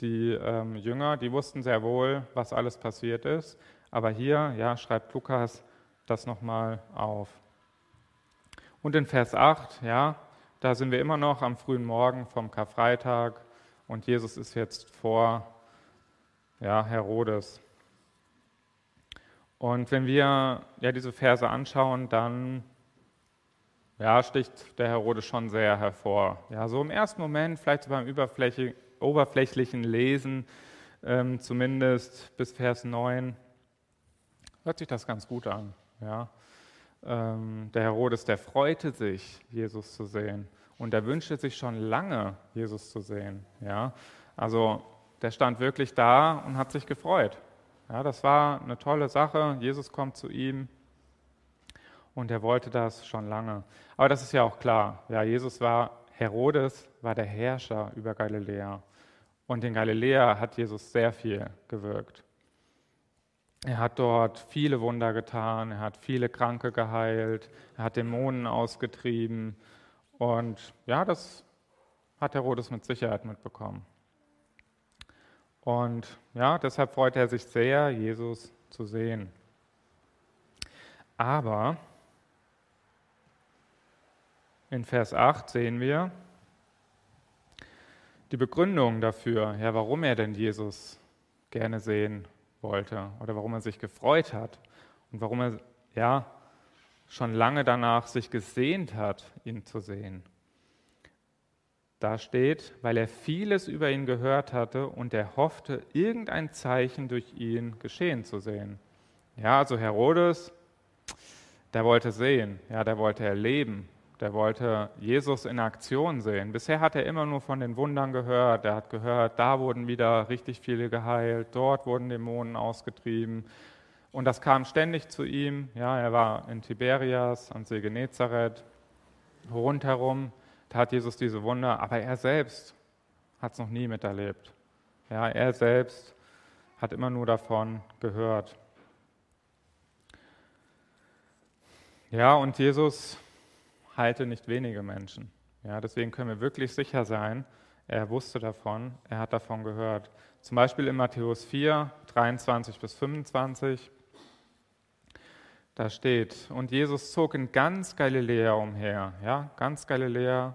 die ähm, Jünger, die wussten sehr wohl, was alles passiert ist, Aber hier ja, schreibt Lukas das nochmal auf. Und in Vers 8, ja, da sind wir immer noch am frühen Morgen vom Karfreitag und Jesus ist jetzt vor ja, Herodes. Und wenn wir ja, diese Verse anschauen, dann ja, sticht der Herodes schon sehr hervor. Ja, so im ersten Moment, vielleicht so beim oberflächlichen Lesen, ähm, zumindest bis Vers 9, hört sich das ganz gut an. Ja. Ähm, der Herodes, der freute sich, Jesus zu sehen. Und er wünschte sich schon lange, Jesus zu sehen. Ja. Also der stand wirklich da und hat sich gefreut. Ja, das war eine tolle Sache. Jesus kommt zu ihm und er wollte das schon lange. Aber das ist ja auch klar. Ja, Jesus war, Herodes war der Herrscher über Galiläa. Und in Galiläa hat Jesus sehr viel gewirkt. Er hat dort viele Wunder getan, er hat viele Kranke geheilt, er hat Dämonen ausgetrieben. Und ja, das hat Herodes mit Sicherheit mitbekommen. Und ja, deshalb freut er sich sehr, Jesus zu sehen. Aber in Vers 8 sehen wir die Begründung dafür, ja, warum er denn Jesus gerne sehen wollte oder warum er sich gefreut hat und warum er ja schon lange danach sich gesehnt hat, ihn zu sehen. Da steht, weil er vieles über ihn gehört hatte und er hoffte, irgendein Zeichen durch ihn geschehen zu sehen. Ja, also Herodes, der wollte sehen, ja, der wollte erleben, der wollte Jesus in Aktion sehen. Bisher hat er immer nur von den Wundern gehört. Er hat gehört, da wurden wieder richtig viele geheilt, dort wurden Dämonen ausgetrieben. Und das kam ständig zu ihm. Ja, er war in Tiberias am See Genezareth. Rundherum tat Jesus diese Wunder, aber er selbst hat es noch nie miterlebt. Ja, er selbst hat immer nur davon gehört. Ja, und Jesus heilte nicht wenige Menschen. Ja, deswegen können wir wirklich sicher sein, er wusste davon, er hat davon gehört. Zum Beispiel in Matthäus 4, 23 bis 25. Da steht, und Jesus zog in ganz Galiläa umher, ja, ganz Galiläa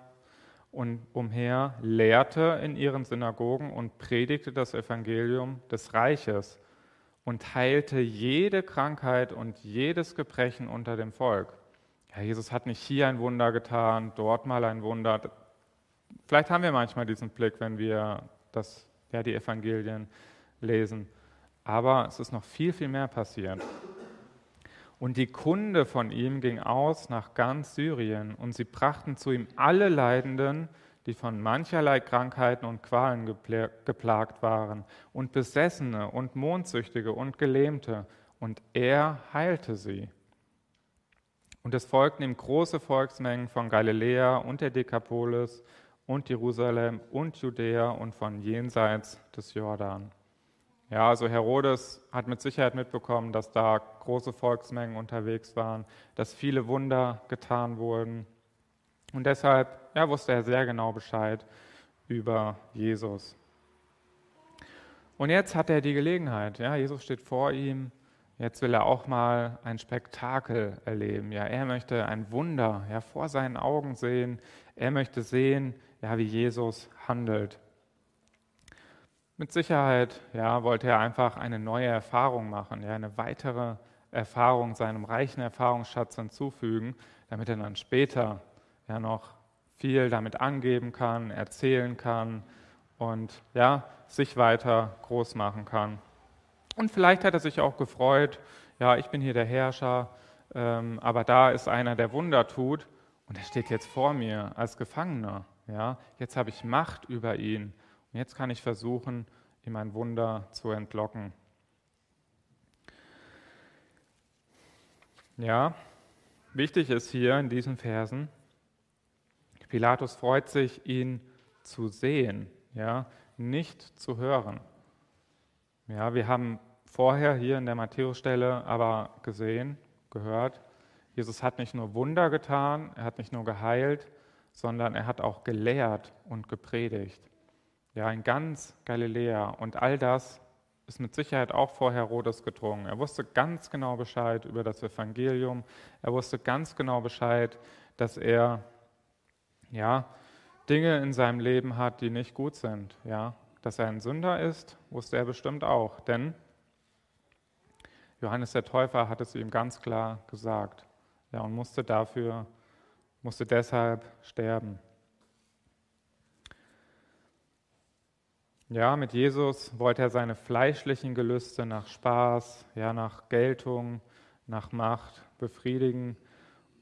und umher, lehrte in ihren Synagogen und predigte das Evangelium des Reiches und heilte jede Krankheit und jedes Gebrechen unter dem Volk. Ja, Jesus hat nicht hier ein Wunder getan, dort mal ein Wunder. Vielleicht haben wir manchmal diesen Blick, wenn wir das, ja, die Evangelien lesen. Aber es ist noch viel, viel mehr passiert. Und die Kunde von ihm ging aus nach ganz Syrien, und sie brachten zu ihm alle Leidenden, die von mancherlei Krankheiten und Qualen geplagt waren, und Besessene und Mondsüchtige und Gelähmte, und er heilte sie. Und es folgten ihm große Volksmengen von Galiläa und der Dekapolis und Jerusalem und Judäa und von jenseits des Jordan. Ja, also Herodes hat mit Sicherheit mitbekommen, dass da große Volksmengen unterwegs waren, dass viele Wunder getan wurden. Und deshalb ja, wusste er sehr genau Bescheid über Jesus. Und jetzt hat er die Gelegenheit. Ja, Jesus steht vor ihm Jetzt will er auch mal ein Spektakel erleben. Ja, er möchte ein Wunder ja, vor seinen Augen sehen. Er möchte sehen, ja, wie Jesus handelt. Mit Sicherheit ja, wollte er einfach eine neue Erfahrung machen, ja, eine weitere Erfahrung seinem reichen Erfahrungsschatz hinzufügen, damit er dann später ja noch viel damit angeben kann, erzählen kann und ja, sich weiter groß machen kann. Und vielleicht hat er sich auch gefreut, ja, ich bin hier der Herrscher, ähm, aber da ist einer, der Wunder tut und er steht jetzt vor mir als Gefangener. Ja, jetzt habe ich Macht über ihn und jetzt kann ich versuchen, ihm ein Wunder zu entlocken. Ja, wichtig ist hier in diesen Versen, Pilatus freut sich, ihn zu sehen, ja, nicht zu hören. Ja, wir haben vorher hier in der Matthäusstelle aber gesehen, gehört, Jesus hat nicht nur Wunder getan, er hat nicht nur geheilt, sondern er hat auch gelehrt und gepredigt. Ja, in ganz Galiläa. Und all das ist mit Sicherheit auch vor Herodes gedrungen. Er wusste ganz genau Bescheid über das Evangelium. Er wusste ganz genau Bescheid, dass er ja, Dinge in seinem Leben hat, die nicht gut sind. Ja, dass er ein Sünder ist, wusste er bestimmt auch, denn Johannes der Täufer hat es ihm ganz klar gesagt. Ja, und musste dafür, musste deshalb sterben. Ja, mit Jesus wollte er seine fleischlichen Gelüste nach Spaß, ja, nach Geltung, nach Macht befriedigen.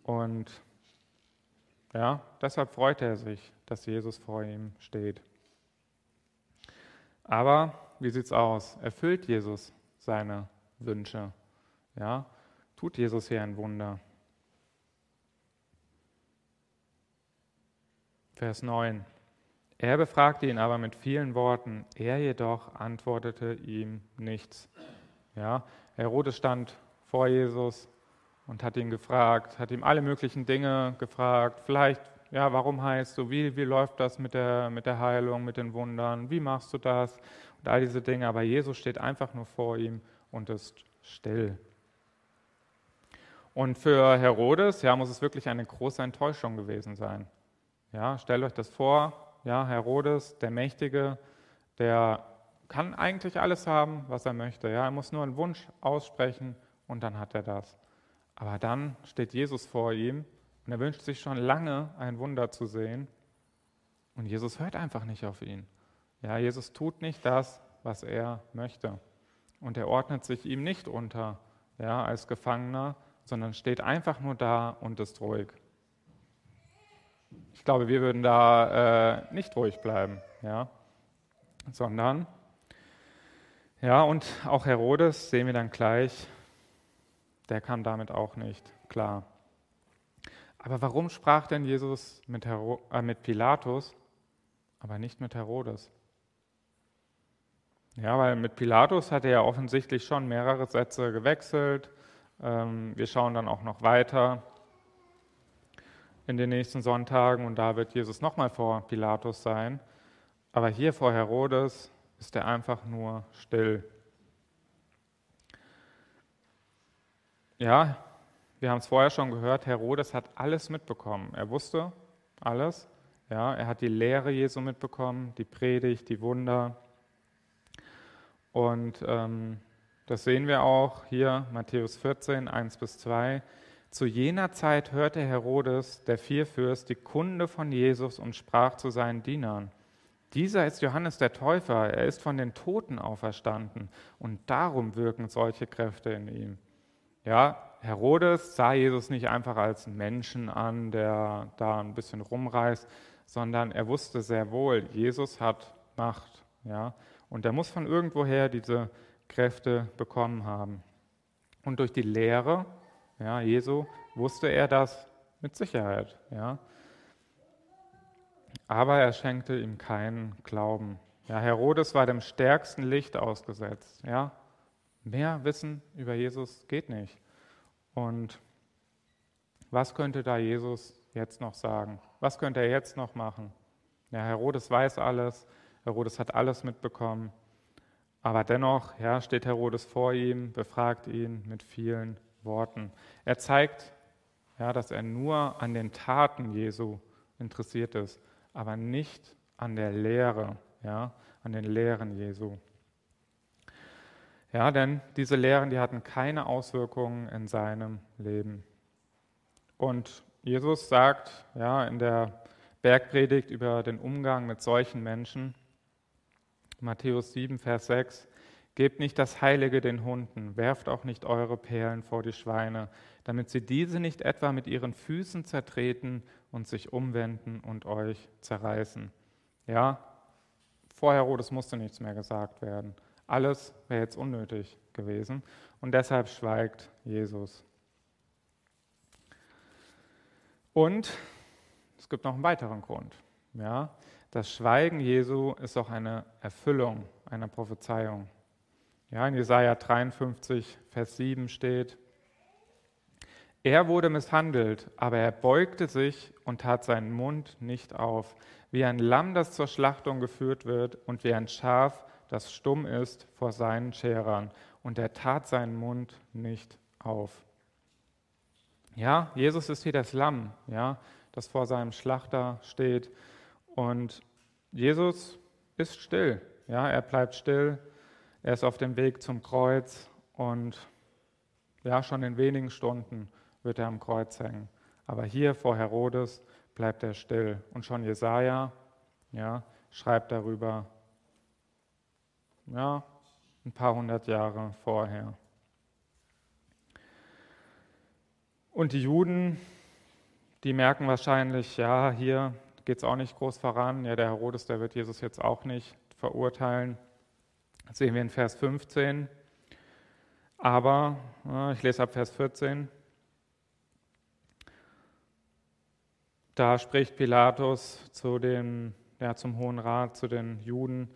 Und ja, deshalb freute er sich, dass Jesus vor ihm steht. Aber wie sieht's aus? Erfüllt Jesus seine Wünsche? Ja, tut Jesus hier ein Wunder? Vers 9. Er befragte ihn aber mit vielen Worten, er jedoch antwortete ihm nichts. Ja, Herodes stand vor Jesus und hat ihn gefragt, hat ihm alle möglichen Dinge gefragt. Vielleicht, ja, warum heißt du, wie, wie läuft das mit der, mit der Heilung, mit den Wundern, wie machst du das und all diese Dinge. Aber Jesus steht einfach nur vor ihm und ist still. Und für Herodes, ja, muss es wirklich eine große Enttäuschung gewesen sein. Ja, stellt euch das vor, ja, Herodes, der Mächtige, der kann eigentlich alles haben, was er möchte. Ja, er muss nur einen Wunsch aussprechen und dann hat er das. Aber dann steht Jesus vor ihm und er wünscht sich schon lange ein Wunder zu sehen. Und Jesus hört einfach nicht auf ihn. Ja, Jesus tut nicht das, was er möchte. Und er ordnet sich ihm nicht unter, ja, als Gefangener, sondern steht einfach nur da und ist ruhig. Ich glaube, wir würden da äh, nicht ruhig bleiben, ja, sondern, ja, und auch Herodes sehen wir dann gleich, der kam damit auch nicht klar. Aber warum sprach denn Jesus mit, Hero äh, mit Pilatus, aber nicht mit Herodes? Ja, weil mit Pilatus hat er ja offensichtlich schon mehrere Sätze gewechselt. Ähm, wir schauen dann auch noch weiter in den nächsten Sonntagen und da wird Jesus nochmal vor Pilatus sein. Aber hier vor Herodes ist er einfach nur still. Ja, wir haben es vorher schon gehört, Herodes hat alles mitbekommen. Er wusste alles. Ja, er hat die Lehre Jesu mitbekommen, die Predigt, die Wunder. Und ähm, das sehen wir auch hier, Matthäus 14, 1 bis 2. Zu jener Zeit hörte Herodes, der Vierfürst, die Kunde von Jesus und sprach zu seinen Dienern, dieser ist Johannes der Täufer, er ist von den Toten auferstanden und darum wirken solche Kräfte in ihm. Ja, Herodes sah Jesus nicht einfach als Menschen an, der da ein bisschen rumreist, sondern er wusste sehr wohl, Jesus hat Macht. Ja, und er muss von irgendwoher diese Kräfte bekommen haben. Und durch die Lehre ja, Jesu, wusste er das mit Sicherheit. Ja. Aber er schenkte ihm keinen Glauben. Ja, Herodes war dem stärksten Licht ausgesetzt. Ja. Mehr Wissen über Jesus geht nicht. Und was könnte da Jesus jetzt noch sagen? Was könnte er jetzt noch machen? Ja, Herodes weiß alles, Herodes hat alles mitbekommen, aber dennoch ja, steht Herodes vor ihm, befragt ihn mit vielen Worten. Er zeigt, ja, dass er nur an den Taten Jesu interessiert ist, aber nicht an der Lehre, ja, an den Lehren Jesu. Ja, denn diese Lehren, die hatten keine Auswirkungen in seinem Leben. Und Jesus sagt ja, in der Bergpredigt über den Umgang mit solchen Menschen, Matthäus 7, Vers 6, Gebt nicht das Heilige den Hunden, werft auch nicht eure Perlen vor die Schweine, damit sie diese nicht etwa mit ihren Füßen zertreten und sich umwenden und euch zerreißen. Ja, vor Herodes musste nichts mehr gesagt werden. Alles wäre jetzt unnötig gewesen und deshalb schweigt Jesus. Und es gibt noch einen weiteren Grund. Ja, das Schweigen Jesu ist auch eine Erfüllung einer Prophezeiung. Ja, in Jesaja 53, Vers 7 steht: Er wurde misshandelt, aber er beugte sich und tat seinen Mund nicht auf, wie ein Lamm, das zur Schlachtung geführt wird und wie ein Schaf, das stumm ist vor seinen Scherern, und er tat seinen Mund nicht auf. Ja, Jesus ist wie das Lamm, ja, das vor seinem Schlachter steht. Und Jesus ist still, ja, er bleibt still, er ist auf dem Weg zum Kreuz und ja, schon in wenigen Stunden wird er am Kreuz hängen. Aber hier vor Herodes bleibt er still. Und schon Jesaja ja, schreibt darüber, ja, ein paar hundert Jahre vorher. Und die Juden, die merken wahrscheinlich, ja, hier geht es auch nicht groß voran. Ja, der Herodes, der wird Jesus jetzt auch nicht verurteilen. Das sehen wir in Vers 15. Aber, ich lese ab Vers 14. Da spricht Pilatus zu den, ja, zum Hohen Rat, zu den Juden,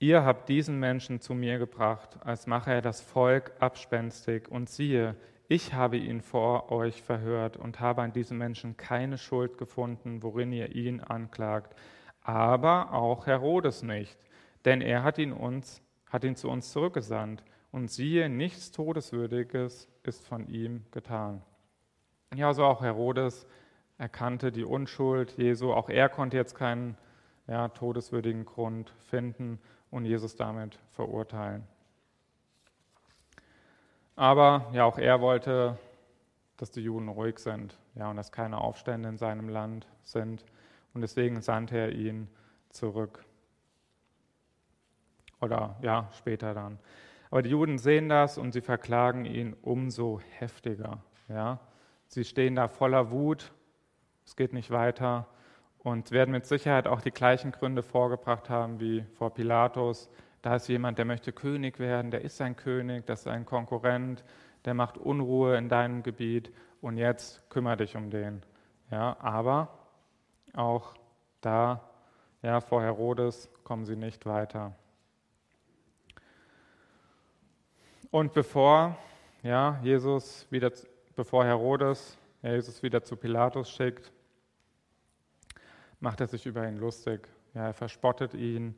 ihr habt diesen Menschen zu mir gebracht, als mache er das Volk abspenstig. Und siehe, ich habe ihn vor euch verhört und habe an diesem Menschen keine Schuld gefunden, worin ihr ihn anklagt. Aber auch Herodes nicht, denn er hat ihn, uns, hat ihn zu uns zurückgesandt. Und siehe, nichts Todeswürdiges ist von ihm getan. Ja, so auch Herodes erkannte die Unschuld Jesu. Auch er konnte jetzt keinen ja, todeswürdigen Grund finden und Jesus damit verurteilen. Aber ja, auch er wollte, dass die Juden ruhig sind ja, und dass keine Aufstände in seinem Land sind. Und deswegen sandte er ihn zurück. Oder ja, später dann. Aber die Juden sehen das und sie verklagen ihn umso heftiger. Ja. Sie stehen da voller Wut es geht nicht weiter und werden mit Sicherheit auch die gleichen Gründe vorgebracht haben wie vor Pilatus. Da ist jemand, der möchte König werden, der ist ein König, das ist ein Konkurrent, der macht Unruhe in deinem Gebiet und jetzt kümmere dich um den. Ja, aber auch da, ja, vor Herodes kommen sie nicht weiter. Und bevor ja, Jesus wieder, bevor Herodes Jesus wieder zu Pilatus schickt, macht er sich über ihn lustig. Ja, er verspottet ihn,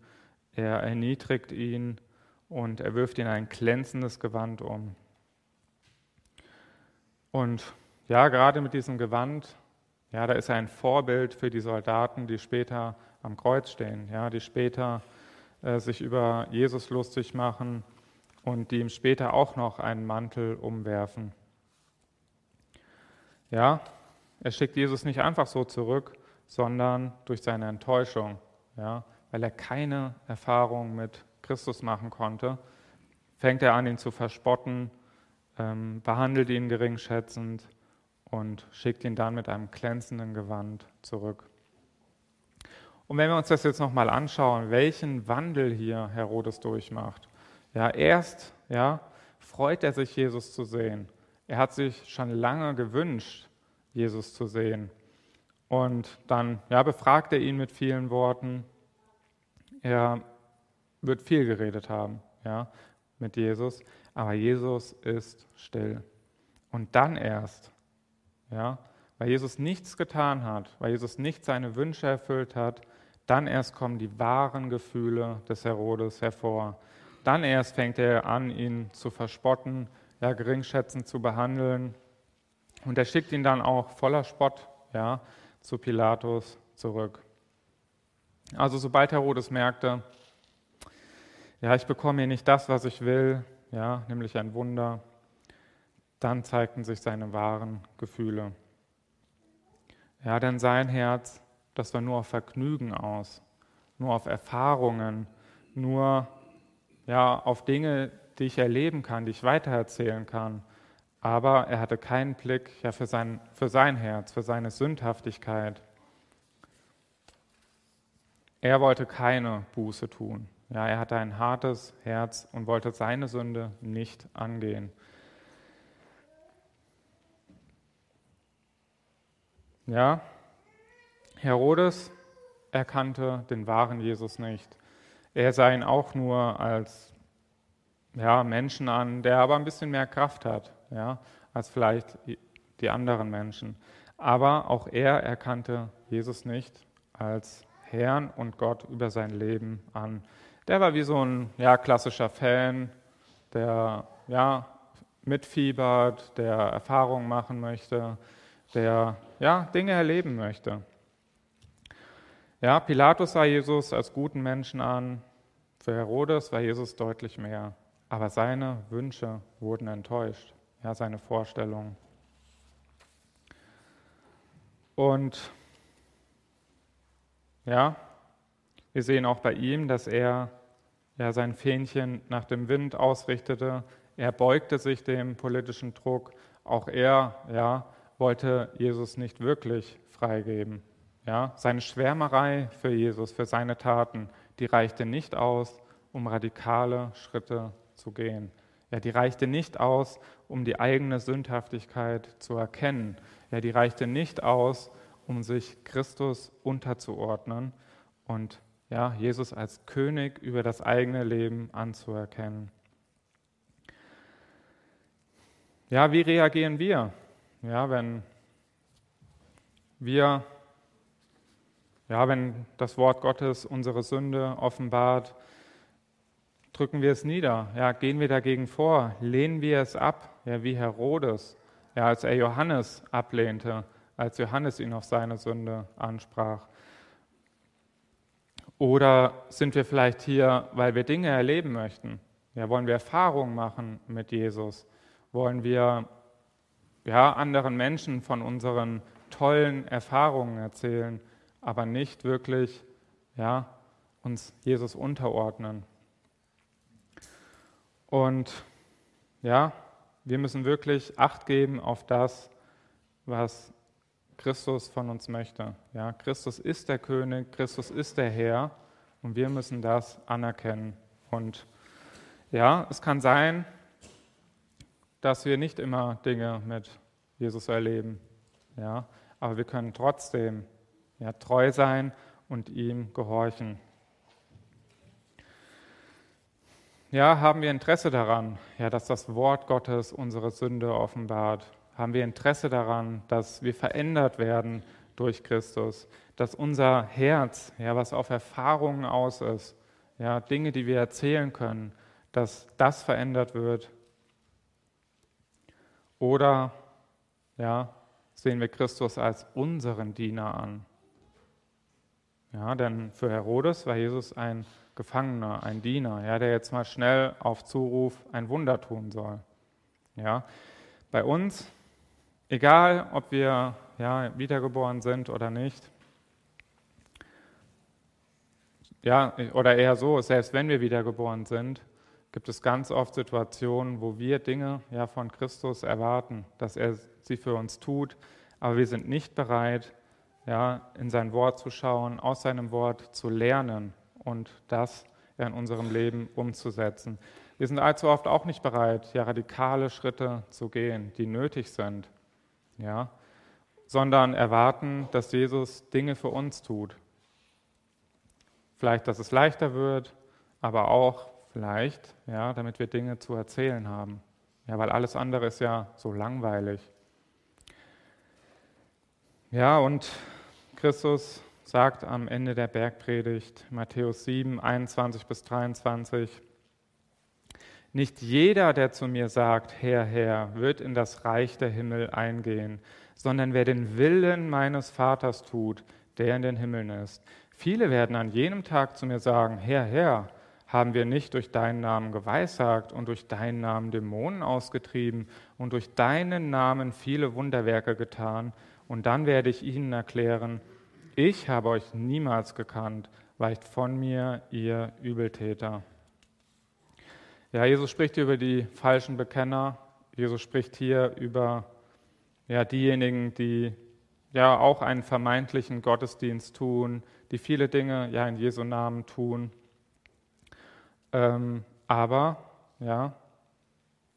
er erniedrigt ihn und er wirft ihn ein glänzendes Gewand um. Und ja, gerade mit diesem Gewand, ja, da ist er ein Vorbild für die Soldaten, die später am Kreuz stehen, ja, die später äh, sich über Jesus lustig machen und die ihm später auch noch einen Mantel umwerfen. Ja, er schickt Jesus nicht einfach so zurück, sondern durch seine Enttäuschung, ja, weil er keine Erfahrung mit Christus machen konnte, fängt er an, ihn zu verspotten, ähm, behandelt ihn geringschätzend und schickt ihn dann mit einem glänzenden Gewand zurück. Und wenn wir uns das jetzt nochmal anschauen, welchen Wandel hier Herodes durchmacht. Ja, erst ja, freut er sich, Jesus zu sehen. Er hat sich schon lange gewünscht, Jesus zu sehen. Und dann ja, befragt er ihn mit vielen Worten. Er wird viel geredet haben ja, mit Jesus, aber Jesus ist still. Und dann erst, ja, weil Jesus nichts getan hat, weil Jesus nicht seine Wünsche erfüllt hat, dann erst kommen die wahren Gefühle des Herodes hervor. Dann erst fängt er an, ihn zu verspotten, ja, geringschätzend zu behandeln. Und er schickt ihn dann auch voller Spott ja, zu Pilatus zurück. Also sobald Herodes merkte, ja, ich bekomme hier nicht das, was ich will, ja, nämlich ein Wunder, dann zeigten sich seine wahren Gefühle. Ja, denn sein Herz, das war nur auf Vergnügen aus, nur auf Erfahrungen, nur ja, auf Dinge, die ich erleben kann, die ich weitererzählen kann. Aber er hatte keinen Blick ja, für, sein, für sein Herz, für seine Sündhaftigkeit. Er wollte keine Buße tun. Ja, er hatte ein hartes Herz und wollte seine Sünde nicht angehen. Ja, Herodes erkannte den wahren Jesus nicht. Er sah ihn auch nur als ja, Menschen an, der aber ein bisschen mehr Kraft hat ja, als vielleicht die anderen Menschen. Aber auch er erkannte Jesus nicht als Herrn und Gott über sein Leben an. Der war wie so ein ja, klassischer Fan, der ja, mitfiebert, der Erfahrungen machen möchte, der ja, Dinge erleben möchte. Ja, Pilatus sah Jesus als guten Menschen an, für Herodes war Jesus deutlich mehr, aber seine Wünsche wurden enttäuscht, ja, seine Vorstellungen. Und ja, wir sehen auch bei ihm, dass er ja, sein Fähnchen nach dem Wind ausrichtete. Er beugte sich dem politischen Druck. Auch er ja, wollte Jesus nicht wirklich freigeben. Ja, seine Schwärmerei für Jesus, für seine Taten, die reichte nicht aus, um radikale Schritte zu gehen. Ja, die reichte nicht aus, um die eigene Sündhaftigkeit zu erkennen. Ja, die reichte nicht aus, um sich Christus unterzuordnen und ja, Jesus als König über das eigene Leben anzuerkennen. Ja, wie reagieren wir? Ja, wenn wir, ja, wenn das Wort Gottes unsere Sünde offenbart, drücken wir es nieder? Ja, gehen wir dagegen vor? Lehnen wir es ab? Ja, wie Herodes, ja, als er Johannes ablehnte, als Johannes ihn auf seine Sünde ansprach. Oder sind wir vielleicht hier, weil wir Dinge erleben möchten? Ja, wollen wir Erfahrungen machen mit Jesus? Wollen wir ja, anderen Menschen von unseren tollen Erfahrungen erzählen, aber nicht wirklich ja, uns Jesus unterordnen? Und ja, wir müssen wirklich Acht geben auf das, was Christus von uns möchte. Ja, Christus ist der König, Christus ist der Herr und wir müssen das anerkennen. Und ja, es kann sein, dass wir nicht immer Dinge mit Jesus erleben. Ja, aber wir können trotzdem ja, treu sein und ihm gehorchen. Ja, haben wir Interesse daran, ja, dass das Wort Gottes unsere Sünde offenbart haben wir Interesse daran, dass wir verändert werden durch Christus, dass unser Herz, ja, was auf Erfahrungen aus ist, ja, Dinge, die wir erzählen können, dass das verändert wird. Oder ja, sehen wir Christus als unseren Diener an. Ja, denn für Herodes war Jesus ein Gefangener, ein Diener, ja, der jetzt mal schnell auf Zuruf ein Wunder tun soll. Ja, bei uns Egal, ob wir ja, wiedergeboren sind oder nicht. Ja, oder eher so, selbst wenn wir wiedergeboren sind, gibt es ganz oft Situationen, wo wir Dinge ja, von Christus erwarten, dass er sie für uns tut, aber wir sind nicht bereit, ja, in sein Wort zu schauen, aus seinem Wort zu lernen und das in unserem Leben umzusetzen. Wir sind allzu oft auch nicht bereit, ja, radikale Schritte zu gehen, die nötig sind ja, sondern erwarten, dass Jesus Dinge für uns tut. Vielleicht, dass es leichter wird, aber auch vielleicht, ja, damit wir Dinge zu erzählen haben. Ja, weil alles andere ist ja so langweilig. Ja, und Christus sagt am Ende der Bergpredigt, Matthäus 7, 21 bis 23, nicht jeder, der zu mir sagt, Herr, Herr, wird in das Reich der Himmel eingehen, sondern wer den Willen meines Vaters tut, der in den Himmeln ist. Viele werden an jenem Tag zu mir sagen, Herr, Herr, haben wir nicht durch deinen Namen geweissagt und durch deinen Namen Dämonen ausgetrieben und durch deinen Namen viele Wunderwerke getan? Und dann werde ich ihnen erklären, ich habe euch niemals gekannt, weicht von mir, ihr Übeltäter. Ja, Jesus spricht hier über die falschen Bekenner. Jesus spricht hier über ja, diejenigen, die ja auch einen vermeintlichen Gottesdienst tun, die viele Dinge ja in Jesu Namen tun. Ähm, aber ja,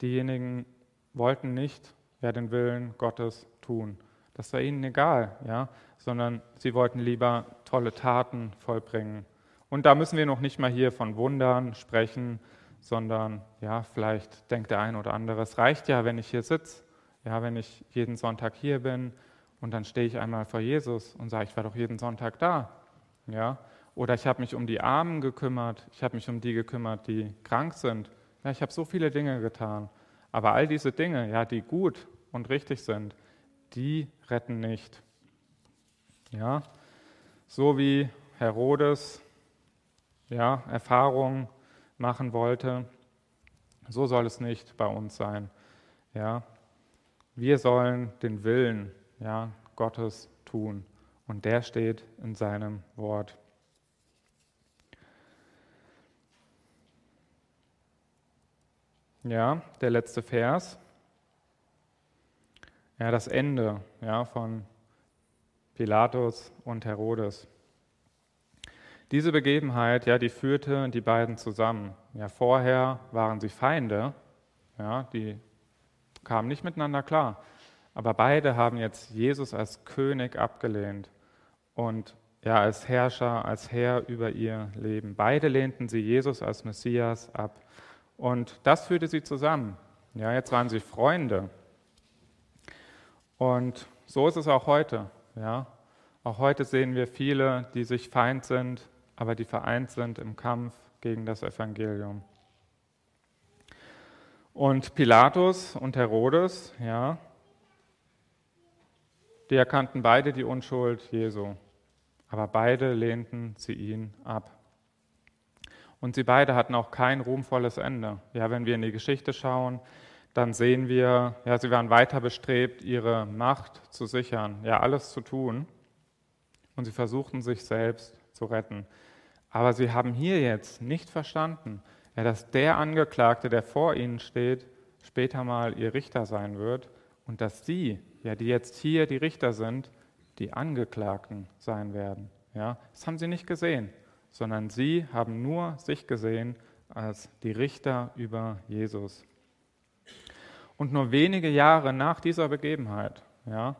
diejenigen wollten nicht ja, den Willen Gottes tun. Das war ihnen egal, ja, sondern sie wollten lieber tolle Taten vollbringen. Und da müssen wir noch nicht mal hier von Wundern sprechen, sondern ja, vielleicht denkt der ein oder andere, es reicht ja, wenn ich hier sitze, ja, wenn ich jeden Sonntag hier bin und dann stehe ich einmal vor Jesus und sage, ich war doch jeden Sonntag da. Ja? Oder ich habe mich um die Armen gekümmert, ich habe mich um die gekümmert, die krank sind. Ja, ich habe so viele Dinge getan. Aber all diese Dinge, ja, die gut und richtig sind, die retten nicht. Ja, so wie Herodes ja, Erfahrungen machen wollte, so soll es nicht bei uns sein. Ja, wir sollen den Willen ja, Gottes tun und der steht in seinem Wort. Ja, der letzte Vers. Ja, das Ende ja, von Pilatus und Herodes. Diese Begebenheit, ja, die führte die beiden zusammen. Ja, vorher waren sie Feinde, ja, die kamen nicht miteinander klar. Aber beide haben jetzt Jesus als König abgelehnt und ja, als Herrscher, als Herr über ihr Leben. Beide lehnten sie Jesus als Messias ab. Und das führte sie zusammen. Ja, jetzt waren sie Freunde. Und so ist es auch heute. Ja. Auch heute sehen wir viele, die sich Feind sind, aber die vereint sind im Kampf gegen das Evangelium. Und Pilatus und Herodes, ja, die erkannten beide die Unschuld Jesu, aber beide lehnten sie ihn ab. Und sie beide hatten auch kein ruhmvolles Ende. Ja, wenn wir in die Geschichte schauen, dann sehen wir, ja, sie waren weiter bestrebt, ihre Macht zu sichern, ja, alles zu tun. Und sie versuchten sich selbst zu retten. Aber sie haben hier jetzt nicht verstanden, dass der Angeklagte, der vor ihnen steht, später mal ihr Richter sein wird und dass sie, ja, die jetzt hier die Richter sind, die Angeklagten sein werden. Ja, das haben sie nicht gesehen, sondern sie haben nur sich gesehen als die Richter über Jesus. Und nur wenige Jahre nach dieser Begebenheit ja,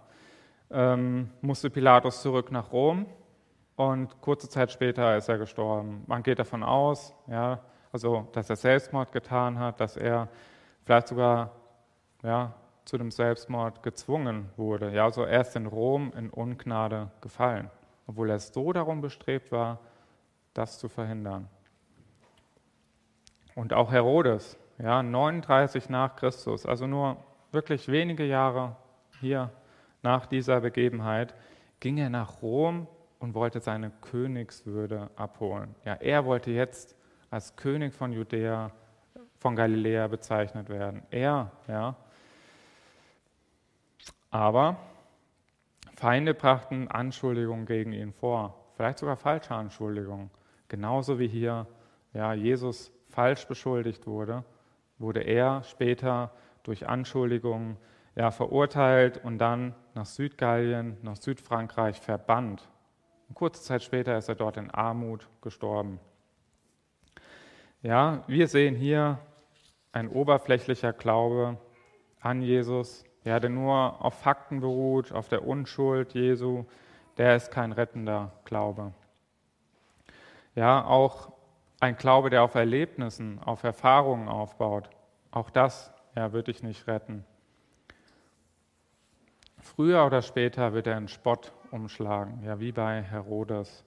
ähm, musste Pilatus zurück nach Rom und kurze Zeit später ist er gestorben. Man geht davon aus, ja, also, dass er Selbstmord getan hat, dass er vielleicht sogar ja, zu dem Selbstmord gezwungen wurde. Ja, also erst in Rom in Ungnade gefallen, obwohl er so darum bestrebt war, das zu verhindern. Und auch Herodes, ja, 39 nach Christus, also nur wirklich wenige Jahre hier nach dieser Begebenheit, ging er nach Rom und wollte seine Königswürde abholen. Ja, er wollte jetzt als König von Judäa, von Galiläa bezeichnet werden. Er, ja. Aber Feinde brachten Anschuldigungen gegen ihn vor, vielleicht sogar falsche Anschuldigungen. Genauso wie hier ja, Jesus falsch beschuldigt wurde, wurde er später durch Anschuldigungen ja, verurteilt und dann nach Südgallien, nach Südfrankreich verbannt. Und kurze Zeit später ist er dort in Armut gestorben. Ja, wir sehen hier ein oberflächlicher Glaube an Jesus, ja, der nur auf Fakten beruht, auf der Unschuld Jesu, der ist kein rettender Glaube. Ja, auch ein Glaube, der auf Erlebnissen, auf Erfahrungen aufbaut, auch das ja, wird dich nicht retten. Früher oder später wird er in Spott umschlagen, ja, wie bei Herodes.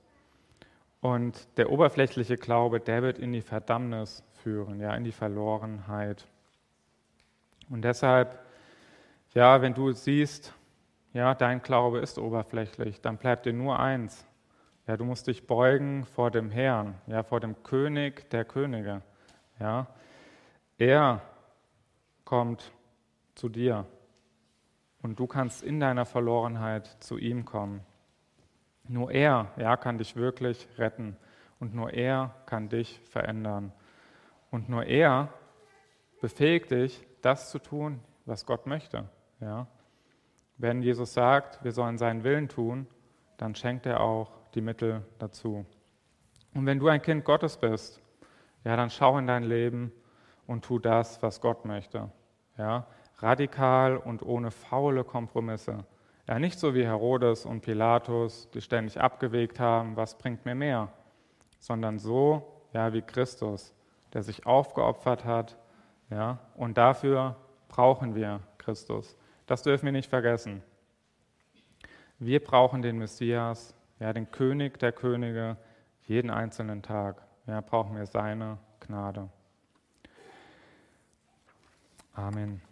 Und der oberflächliche Glaube, der wird in die Verdammnis führen, ja, in die Verlorenheit. Und deshalb, ja, wenn du siehst, ja, dein Glaube ist oberflächlich, dann bleibt dir nur eins. Ja, du musst dich beugen vor dem Herrn, ja, vor dem König der Könige. Ja. Er kommt zu dir und du kannst in deiner Verlorenheit zu ihm kommen. Nur er ja, kann dich wirklich retten und nur er kann dich verändern. Und nur er befähigt dich, das zu tun, was Gott möchte. Ja? Wenn Jesus sagt, wir sollen seinen Willen tun, dann schenkt er auch die Mittel dazu. Und wenn du ein Kind Gottes bist, ja, dann schau in dein Leben und tu das, was Gott möchte. Ja? Radikal und ohne faule Kompromisse. Ja, nicht so wie Herodes und Pilatus, die ständig abgewegt haben, was bringt mir mehr, sondern so, ja, wie Christus, der sich aufgeopfert hat, ja, und dafür brauchen wir Christus. Das dürfen wir nicht vergessen. Wir brauchen den Messias, ja, den König der Könige, jeden einzelnen Tag. Ja, brauchen wir seine Gnade. Amen.